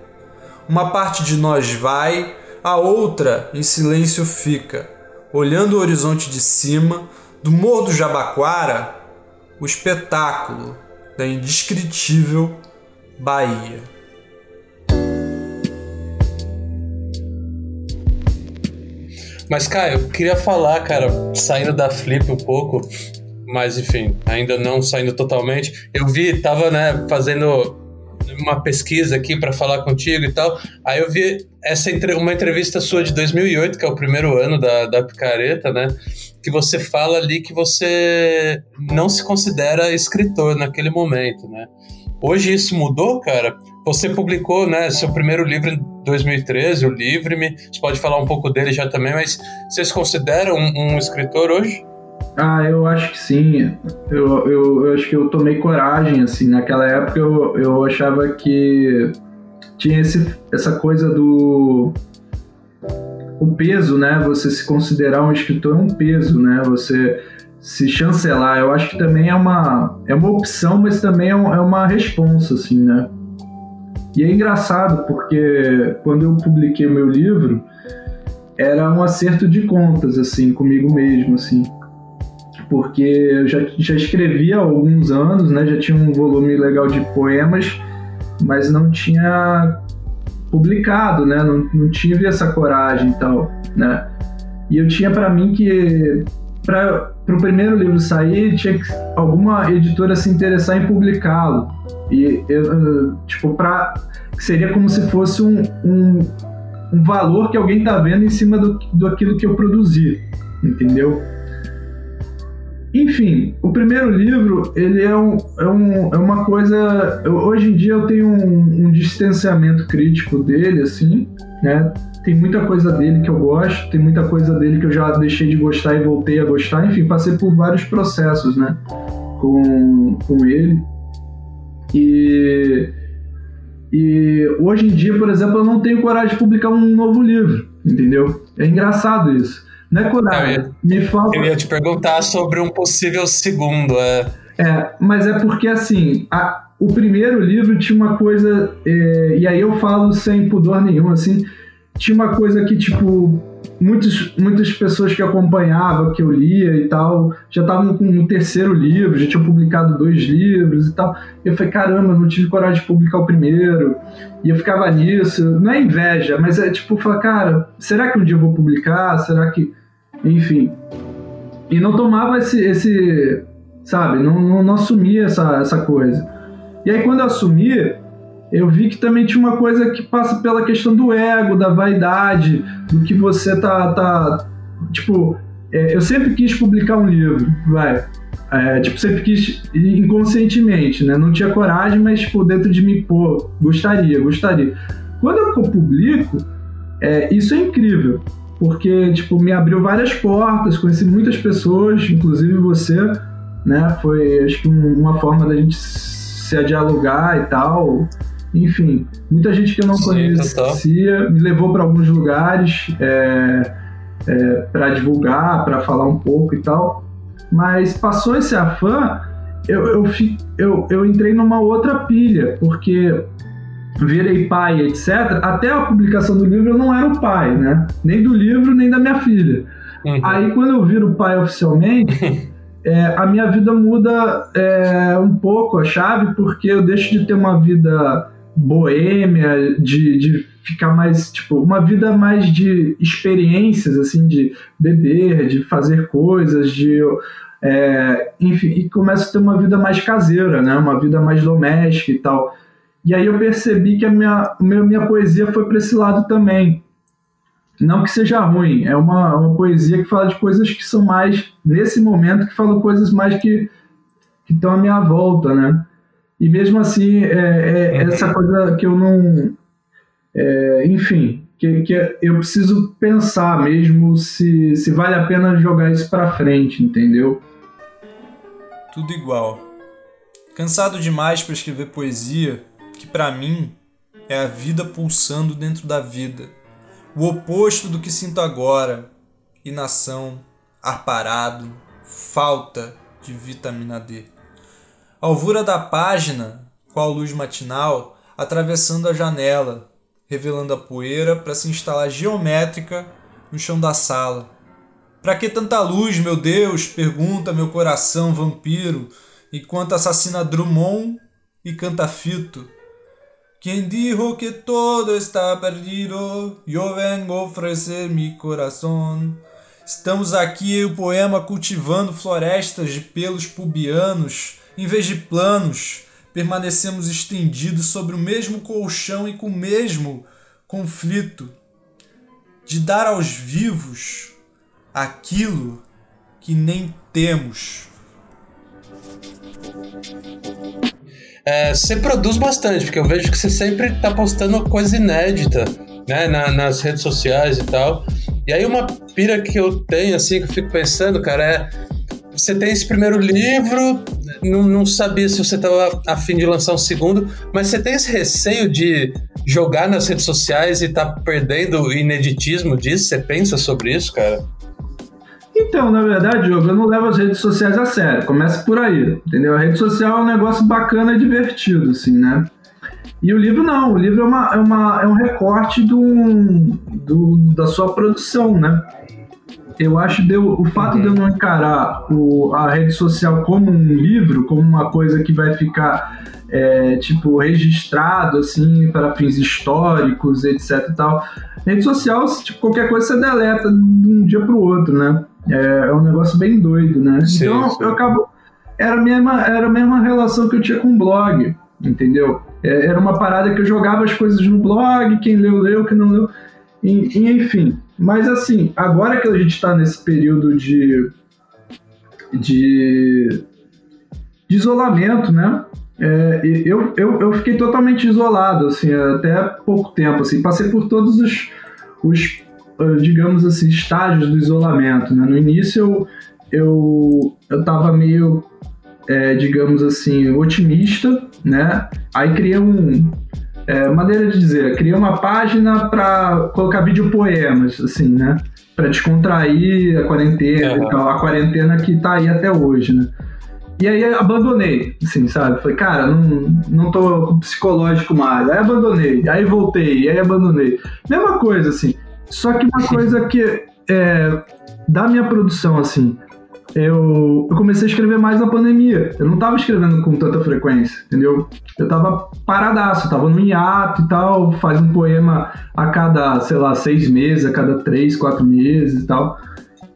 Uma parte de nós vai, a outra em silêncio fica, olhando o horizonte de cima, do Morro do Jabaquara, o espetáculo da indescritível Bahia. Mas, Caio, eu queria falar, cara, saindo da Flip um pouco, mas enfim, ainda não saindo totalmente. Eu vi, tava, né, fazendo uma pesquisa aqui para falar contigo e tal. Aí eu vi essa uma entrevista sua de 2008, que é o primeiro ano da, da Picareta, né? Que você fala ali que você não se considera escritor naquele momento, né? Hoje isso mudou, cara? Você publicou, né, seu primeiro livro em 2013, o Livre-me. Você pode falar um pouco dele já também, mas você se considera um, um escritor hoje? Ah, eu acho que sim. Eu, eu, eu, acho que eu tomei coragem, assim. Naquela época eu, eu achava que tinha esse, essa coisa do... O peso, né? Você se considerar um escritor é um peso, né? Você se chancelar, eu acho que também é uma, é uma opção, mas também é, um, é uma responsa, assim, né? E é engraçado porque quando eu publiquei o meu livro, era um acerto de contas, assim, comigo mesmo, assim. Porque eu já, já escrevia há alguns anos, né? Já tinha um volume legal de poemas, mas não tinha publicado, né? Não, não tive essa coragem e tal, né? E eu tinha para mim que para o primeiro livro sair, tinha que alguma editora se interessar em publicá-lo. E, eu, tipo, pra, seria como se fosse um, um, um valor que alguém tá vendo em cima do, do aquilo que eu produzi, entendeu? Enfim, o primeiro livro, ele é, um, é, um, é uma coisa... Eu, hoje em dia eu tenho um, um distanciamento crítico dele, assim, né? Tem muita coisa dele que eu gosto, tem muita coisa dele que eu já deixei de gostar e voltei a gostar. Enfim, passei por vários processos, né? Com, com ele. E, e hoje em dia, por exemplo, eu não tenho coragem de publicar um novo livro, entendeu? É engraçado isso. Não é coragem. Eu ia, me falta... eu ia te perguntar sobre um possível segundo. É, é mas é porque assim. A, o primeiro livro tinha uma coisa, é, e aí eu falo sem pudor nenhum, assim, tinha uma coisa que, tipo, muitos, muitas pessoas que acompanhava, que eu lia e tal, já estavam com o terceiro livro, já tinham publicado dois livros e tal. Eu falei, caramba, não tive coragem de publicar o primeiro. E eu ficava nisso. Não é inveja, mas é tipo, falar, cara, será que um dia eu vou publicar? Será que. Enfim. E não tomava esse. esse sabe, não, não, não assumia essa, essa coisa. E aí quando eu assumi, eu vi que também tinha uma coisa que passa pela questão do ego, da vaidade, do que você tá. tá tipo, é, eu sempre quis publicar um livro, vai. É, tipo, sempre quis inconscientemente, né? Não tinha coragem, mas, tipo, dentro de mim, pô, gostaria, gostaria. Quando eu publico, é, isso é incrível, porque, tipo, me abriu várias portas, conheci muitas pessoas, inclusive você, né? Foi, acho que, uma forma da gente se dialogar e tal. Enfim, muita gente que eu não Sim, conhecia me levou para alguns lugares é, é, para divulgar, para falar um pouco e tal. Mas passou esse afã, eu, eu, eu, eu entrei numa outra pilha, porque virei pai, etc. Até a publicação do livro eu não era o pai, né? Nem do livro, nem da minha filha. Uhum. Aí quando eu viro pai oficialmente, é, a minha vida muda é, um pouco a chave, porque eu deixo de ter uma vida boêmia, de, de ficar mais, tipo, uma vida mais de experiências, assim, de beber, de fazer coisas, de. É, enfim, e começo a ter uma vida mais caseira, né? Uma vida mais doméstica e tal. E aí eu percebi que a minha, minha poesia foi para esse lado também. Não que seja ruim, é uma, uma poesia que fala de coisas que são mais, nesse momento, que fala coisas mais que, que estão à minha volta, né? E mesmo assim, é, é essa coisa que eu não. É, enfim, que, que eu preciso pensar mesmo se, se vale a pena jogar isso para frente, entendeu? Tudo igual. Cansado demais para escrever poesia, que para mim é a vida pulsando dentro da vida. O oposto do que sinto agora: inação, ar parado, falta de vitamina D. A alvura da página, qual luz matinal, atravessando a janela, revelando a poeira para se instalar geométrica no chão da sala. Para que tanta luz, meu Deus? pergunta meu coração vampiro, enquanto assassina Drummond e canta fito Quem dijo que todo está perdido? Eu vengo oferecer mi coração. Estamos aqui o poema cultivando florestas de pelos pubianos, em vez de planos, permanecemos estendidos sobre o mesmo colchão e com o mesmo conflito de dar aos vivos aquilo que nem temos. É, você produz bastante, porque eu vejo que você sempre está postando coisa inédita, né, na, nas redes sociais e tal. E aí uma pira que eu tenho, assim, que eu fico pensando, cara, é... Você tem esse primeiro livro, não, não sabia se você estava afim de lançar um segundo, mas você tem esse receio de jogar nas redes sociais e tá perdendo o ineditismo disso? Você pensa sobre isso, cara? Então, na verdade, Diogo, eu não levo as redes sociais a sério. Começa por aí, entendeu? A rede social é um negócio bacana e divertido, assim, né? E o livro não, o livro é, uma, é, uma, é um recorte do, do, da sua produção, né? Eu acho que o fato de eu não encarar o, a rede social como um livro, como uma coisa que vai ficar é, tipo registrado assim para fins históricos, etc e tal. Rede social, tipo, qualquer coisa você deleta de um dia para o outro, né? É, é, um negócio bem doido, né? Sim, então sim. eu acabo. Era a, mesma, era a mesma relação que eu tinha com o blog, entendeu? É, era uma parada que eu jogava as coisas no blog, quem leu, leu, quem não leu. E, e enfim. Mas assim, agora que a gente está nesse período de, de, de isolamento, né? É, eu, eu, eu fiquei totalmente isolado, assim, até pouco tempo, assim, passei por todos os, os digamos assim, estágios do isolamento. Né? No início eu, eu, eu tava meio, é, digamos assim, otimista, né? Aí criei um, é, maneira de dizer, criei uma página para colocar vídeo poemas, assim, né? Para descontrair a quarentena e tal, a quarentena que tá aí até hoje, né? E aí abandonei, assim, sabe? Falei, cara, não, não tô psicológico mais. Aí abandonei, aí voltei, aí abandonei. Mesma coisa, assim. Só que uma coisa que é, da minha produção, assim, eu, eu, comecei a escrever mais na pandemia. Eu não tava escrevendo com tanta frequência, entendeu? Eu tava paradaço, tava no hiato e tal, faz um poema a cada, sei lá, seis meses, a cada três, quatro meses e tal.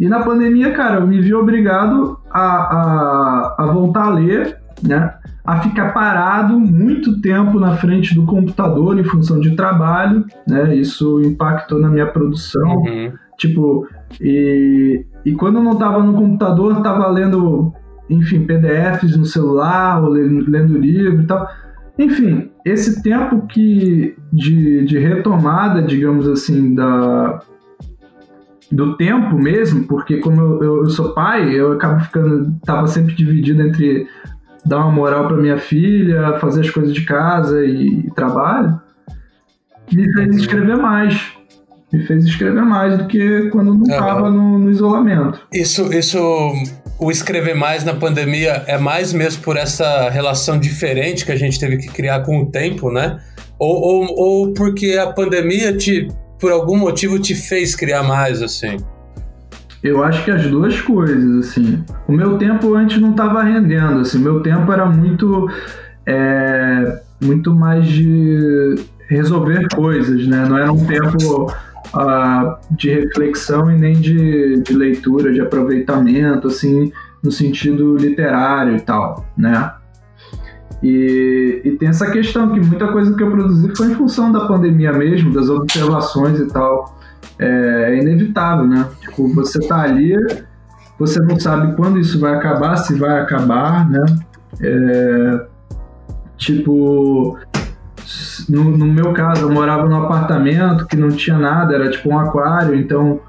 E na pandemia, cara, eu me vi obrigado a, a, a voltar a ler, né? A ficar parado muito tempo na frente do computador em função de trabalho, né? Isso impactou na minha produção. Uhum. Tipo, e, e quando eu não estava no computador, estava lendo, enfim, PDFs no celular, ou lendo, lendo livro e tal. Enfim, esse tempo que de, de retomada, digamos assim, da, do tempo mesmo, porque como eu, eu, eu, sou pai, eu acabo ficando, tava sempre dividido entre dar uma moral para minha filha, fazer as coisas de casa e, e trabalho, me fez escrever mais. Me fez escrever mais do que quando não estava no, no, isolamento. Isso, isso, o escrever mais na pandemia é mais mesmo por essa relação diferente que a gente teve que criar com o tempo, né? Ou, ou, ou porque a pandemia te, por algum motivo, te fez criar mais, assim? Eu acho que as duas coisas, assim. O meu tempo antes não estava rendendo, assim. Meu tempo era muito, é, muito mais de resolver coisas, né? Não era um tempo uh, de reflexão e nem de, de leitura, de aproveitamento, assim, no sentido literário e tal, né? E, e, tem essa questão que muita coisa que eu produzi foi em função da pandemia mesmo, das observações e tal. É, é inevitável, né? Tipo, você tá ali, você não sabe quando isso vai acabar, se vai acabar, né? É, tipo, no, no, meu caso, eu morava num apartamento que não tinha nada, era tipo um aquário, então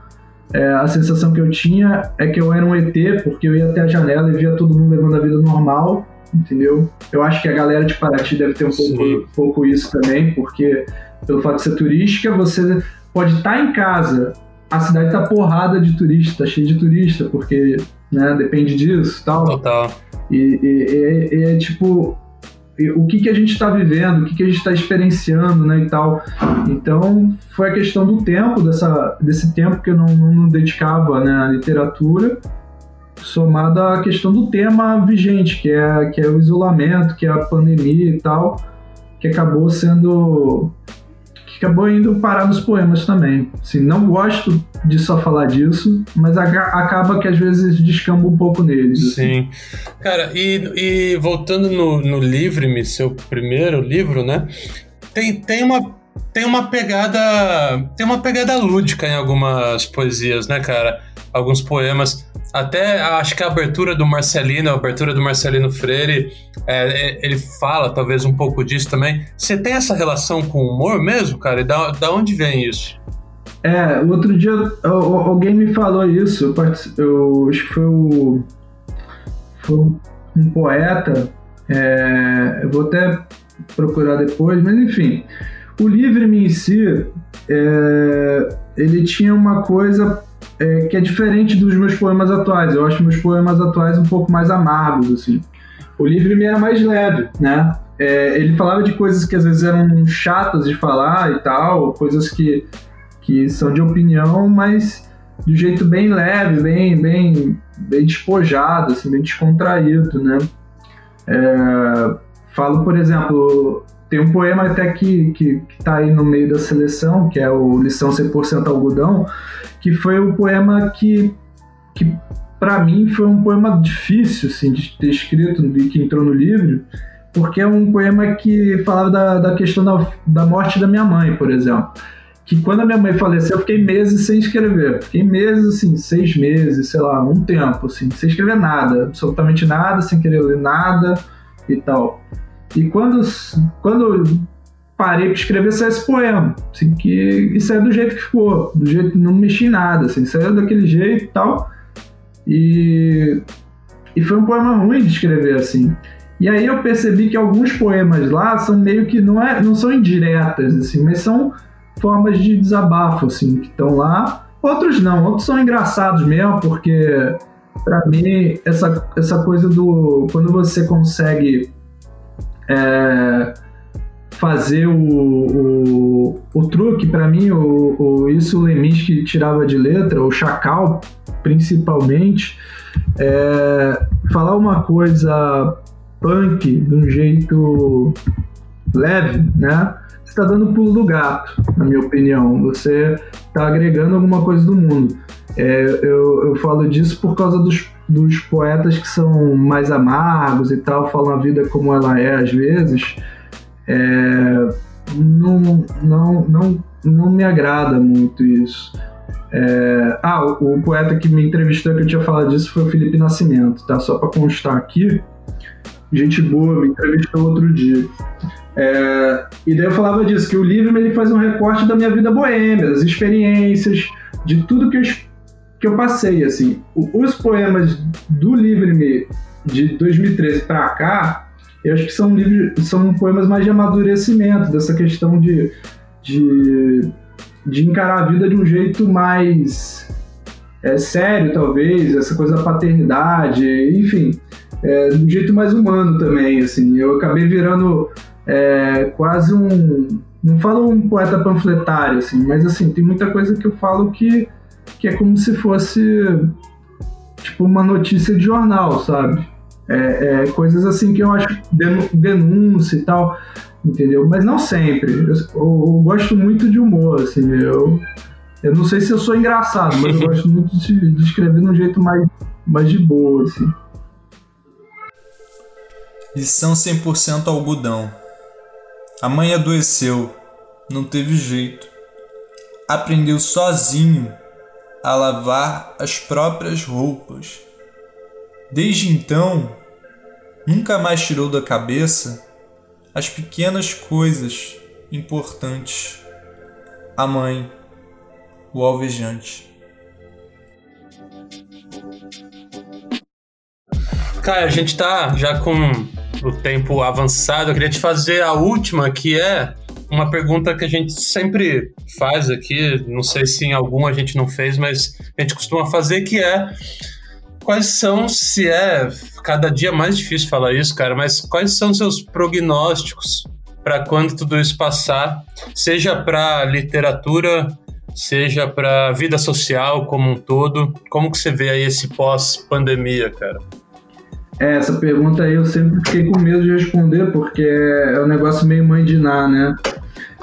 é, a sensação que eu tinha é que eu era um ET, porque eu ia até a janela e via todo mundo levando a vida normal, entendeu? Eu acho que a galera de Paraty deve ter um pouco, pouco isso também, porque pelo fato de ser turística, você pode estar tá em casa, a cidade tá porrada de turista, tá cheia de turista, porque né, depende disso tal. Total. E, e, e, e é tipo, o que, que a gente está vivendo, o que, que a gente está experienciando, né, e tal. Então, foi a questão do tempo, dessa, desse tempo que eu não, não dedicava né, à literatura, somada à questão do tema vigente, que é, que é o isolamento, que é a pandemia e tal, que acabou sendo acabou indo parar nos poemas também. Assim, não gosto de só falar disso, mas acaba que às vezes descamba um pouco neles. Assim. Sim. Cara, e, e voltando no, no Livre-me, seu primeiro livro, né? Tem, tem uma tem uma pegada tem uma pegada lúdica em algumas poesias, né, cara? Alguns poemas. Até acho que a abertura do Marcelino, a abertura do Marcelino Freire, é, é, ele fala talvez um pouco disso também. Você tem essa relação com o humor mesmo, cara? E da, da onde vem isso? É, outro dia alguém me falou isso. Eu, eu acho que foi o. Foi um poeta. É, eu vou até procurar depois, mas enfim. O livre-me em si, é, ele tinha uma coisa é, que é diferente dos meus poemas atuais. Eu acho meus poemas atuais um pouco mais amargos, assim. O livre me era mais leve, né? É, ele falava de coisas que às vezes eram chatas de falar e tal, coisas que, que são de opinião, mas do jeito bem leve, bem, bem, bem despojado, assim, bem descontraído, né? É, falo, por exemplo, tem um poema até que, que, que tá aí no meio da seleção, que é o Lição 100% Algodão, que foi um poema que, que para mim foi um poema difícil assim, de ter escrito e que entrou no livro, porque é um poema que falava da, da questão da, da morte da minha mãe, por exemplo. Que quando a minha mãe faleceu, eu fiquei meses sem escrever. Fiquei meses, assim, seis meses, sei lá, um tempo, assim, sem escrever nada, absolutamente nada, sem querer ler nada e tal. E quando, quando parei para escrever, saiu esse poema. Assim, que, isso é do jeito que ficou, do jeito não mexi em nada, assim, saiu daquele jeito e tal. E, e foi um poema ruim de escrever, assim. E aí eu percebi que alguns poemas lá são meio que não, é, não são indiretas, assim, mas são formas de desabafo, assim, que estão lá. Outros não, outros são engraçados mesmo, porque para mim essa, essa coisa do quando você consegue é, fazer o, o, o truque, para mim, o, o, isso o Leminski tirava de letra, o Chacal, principalmente, é, falar uma coisa punk de um jeito leve, né? Você está dando pulo do gato, na minha opinião. Você está agregando alguma coisa do mundo. É, eu, eu falo disso por causa dos dos poetas que são mais amargos e tal, falam a vida como ela é às vezes, é, não, não, não, não me agrada muito isso. É, ah, o, o, poeta que me entrevistou que eu tinha falado disso foi o Felipe Nascimento, tá? Só para constar aqui. Gente boa, me entrevistou outro dia. É, e daí eu falava disso, que o livro ele faz um recorte da minha vida boêmia, das experiências, de tudo que eu que eu passei, assim, os poemas do Livre-me de 2013 para cá, eu acho que são livros, são poemas mais de amadurecimento, dessa questão de, de, de encarar a vida de um jeito mais é, sério, talvez, essa coisa da paternidade, enfim, é, de um jeito mais humano também, assim. Eu acabei virando é, quase um, não falo um poeta panfletário, assim, mas assim, tem muita coisa que eu falo que, que é como se fosse tipo uma notícia de jornal, sabe? É, é, coisas assim que eu acho denúncia e tal, entendeu? Mas não sempre. Eu, eu, eu, gosto muito de humor, assim. Eu, eu não sei se eu sou engraçado, mas eu gosto muito de, de escrever de um jeito mais, mais de boa, assim. Lição 100% algodão. A mãe adoeceu, não teve jeito. Aprendeu sozinho a lavar as próprias roupas. Desde então, nunca mais tirou da cabeça as pequenas coisas importantes. A mãe, o alvejante. Cara, a gente tá já com o tempo avançado. Eu queria te fazer a última, que é uma pergunta que a gente sempre faz aqui, não sei se em algum a gente não fez, mas a gente costuma fazer, que é quais são, se é cada dia mais difícil falar isso, cara, mas quais são seus prognósticos para quando tudo isso passar, seja para literatura, seja para vida social como um todo, como que você vê aí esse pós-pandemia, cara? É, essa pergunta aí eu sempre fiquei com medo de responder, porque é um negócio meio mãe de Ná, né?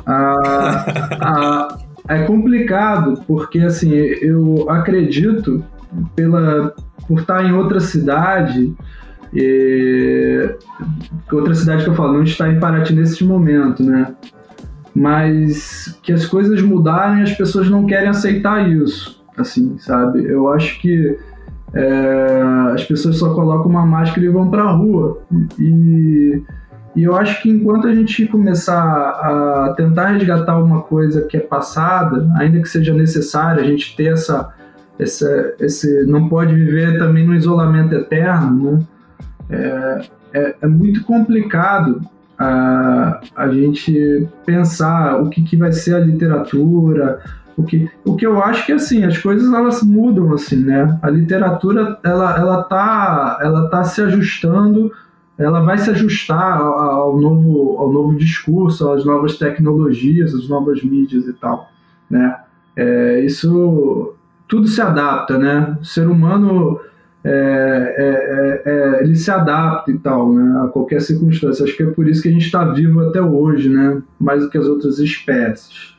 Ah, ah, é complicado, porque assim, eu acredito, pela, por estar em outra cidade, e, outra cidade que eu falo, não está em Paraty nesse momento, né? Mas que as coisas mudarem, as pessoas não querem aceitar isso, assim, sabe? Eu acho que é, as pessoas só colocam uma máscara e vão para a rua. E, e eu acho que enquanto a gente começar a tentar resgatar uma coisa que é passada, ainda que seja necessário a gente ter essa, essa esse não pode viver também no isolamento eterno, né? É, é, é muito complicado a, a gente pensar o que, que vai ser a literatura, o que, o que eu acho que assim, as coisas elas mudam assim, né? A literatura ela ela tá ela tá se ajustando, ela vai se ajustar ao, novo ao novo discurso, às novas tecnologias, às novas mídias e tal, né? É, isso tudo se adapta, né? O ser humano é, é, é, é ele se adapta e tal, né? A qualquer circunstância. Acho que é por isso que a gente está vivo até hoje, né? Mais do que as outras espécies.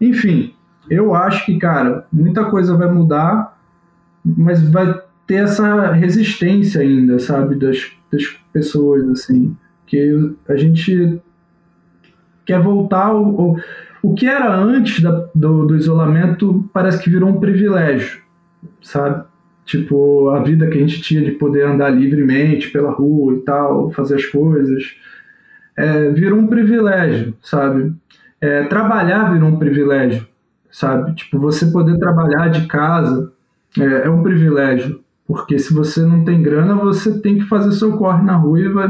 Enfim, eu acho que, cara, muita coisa vai mudar, mas vai ter essa resistência ainda, sabe, das, das pessoas, assim, que a gente quer voltar ao o que era antes da, do, do isolamento parece que virou um privilégio, sabe? Tipo, a vida que a gente tinha de poder andar livremente pela rua e tal, fazer as coisas, é, virou um privilégio, sabe? É, trabalhar virou um privilégio sabe? Tipo, você poder trabalhar de casa é, é, um privilégio, porque se você não tem grana, você tem que fazer seu corre na rua e vai...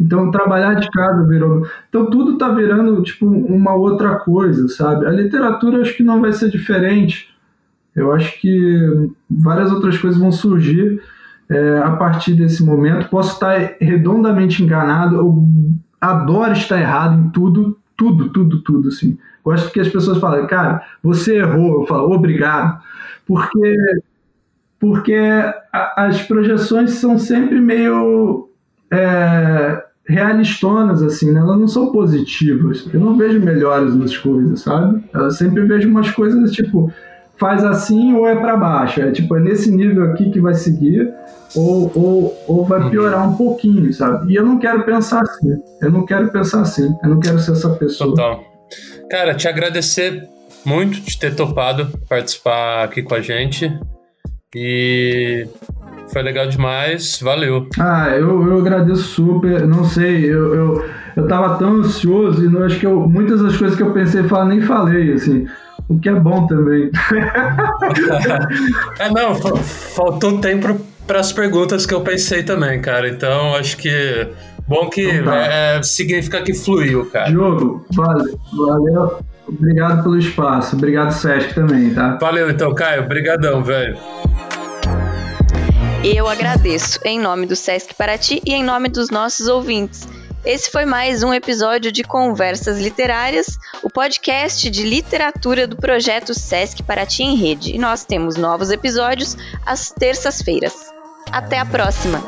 Então, trabalhar de casa virou... Então, tudo tá virando, tipo, uma outra coisa, sabe? A literatura acho que não vai ser diferente. Eu acho que várias outras coisas vão surgir é, a partir desse momento. Posso estar redondamente enganado, eu adoro estar errado em tudo, tudo, tudo, tudo, assim. Gosto que as pessoas falam, cara, você errou. Eu falo, obrigado. Porque, porque a, as projeções são sempre meio é, realistonas, assim, né? Elas não são positivas. Eu não vejo melhores nas coisas, sabe? Eu sempre vejo umas coisas, tipo, faz assim ou é para baixo. É tipo, é nesse nível aqui que vai seguir ou, ou, ou vai piorar um pouquinho, sabe? E eu não quero pensar assim. Eu não quero pensar assim. Eu não quero ser essa pessoa. Total. Cara, te agradecer muito de ter topado participar aqui com a gente. E foi legal demais, valeu. Ah, eu, eu agradeço super, não sei, eu, eu, eu tava tão ansioso e não, acho que eu, muitas das coisas que eu pensei falar nem falei, assim, o que é bom também. é, não, faltou tempo para as perguntas que eu pensei também, cara, então acho que Bom que então tá. é, significa que fluiu, cara. Diogo, valeu. valeu. Obrigado pelo espaço. Obrigado, Sesc, também, tá? Valeu então, Caio. Obrigadão, velho. Eu agradeço, em nome do Sesc Paraty e em nome dos nossos ouvintes. Esse foi mais um episódio de Conversas Literárias, o podcast de literatura do projeto Sesc Paraty em Rede. E nós temos novos episódios às terças-feiras. Até a próxima!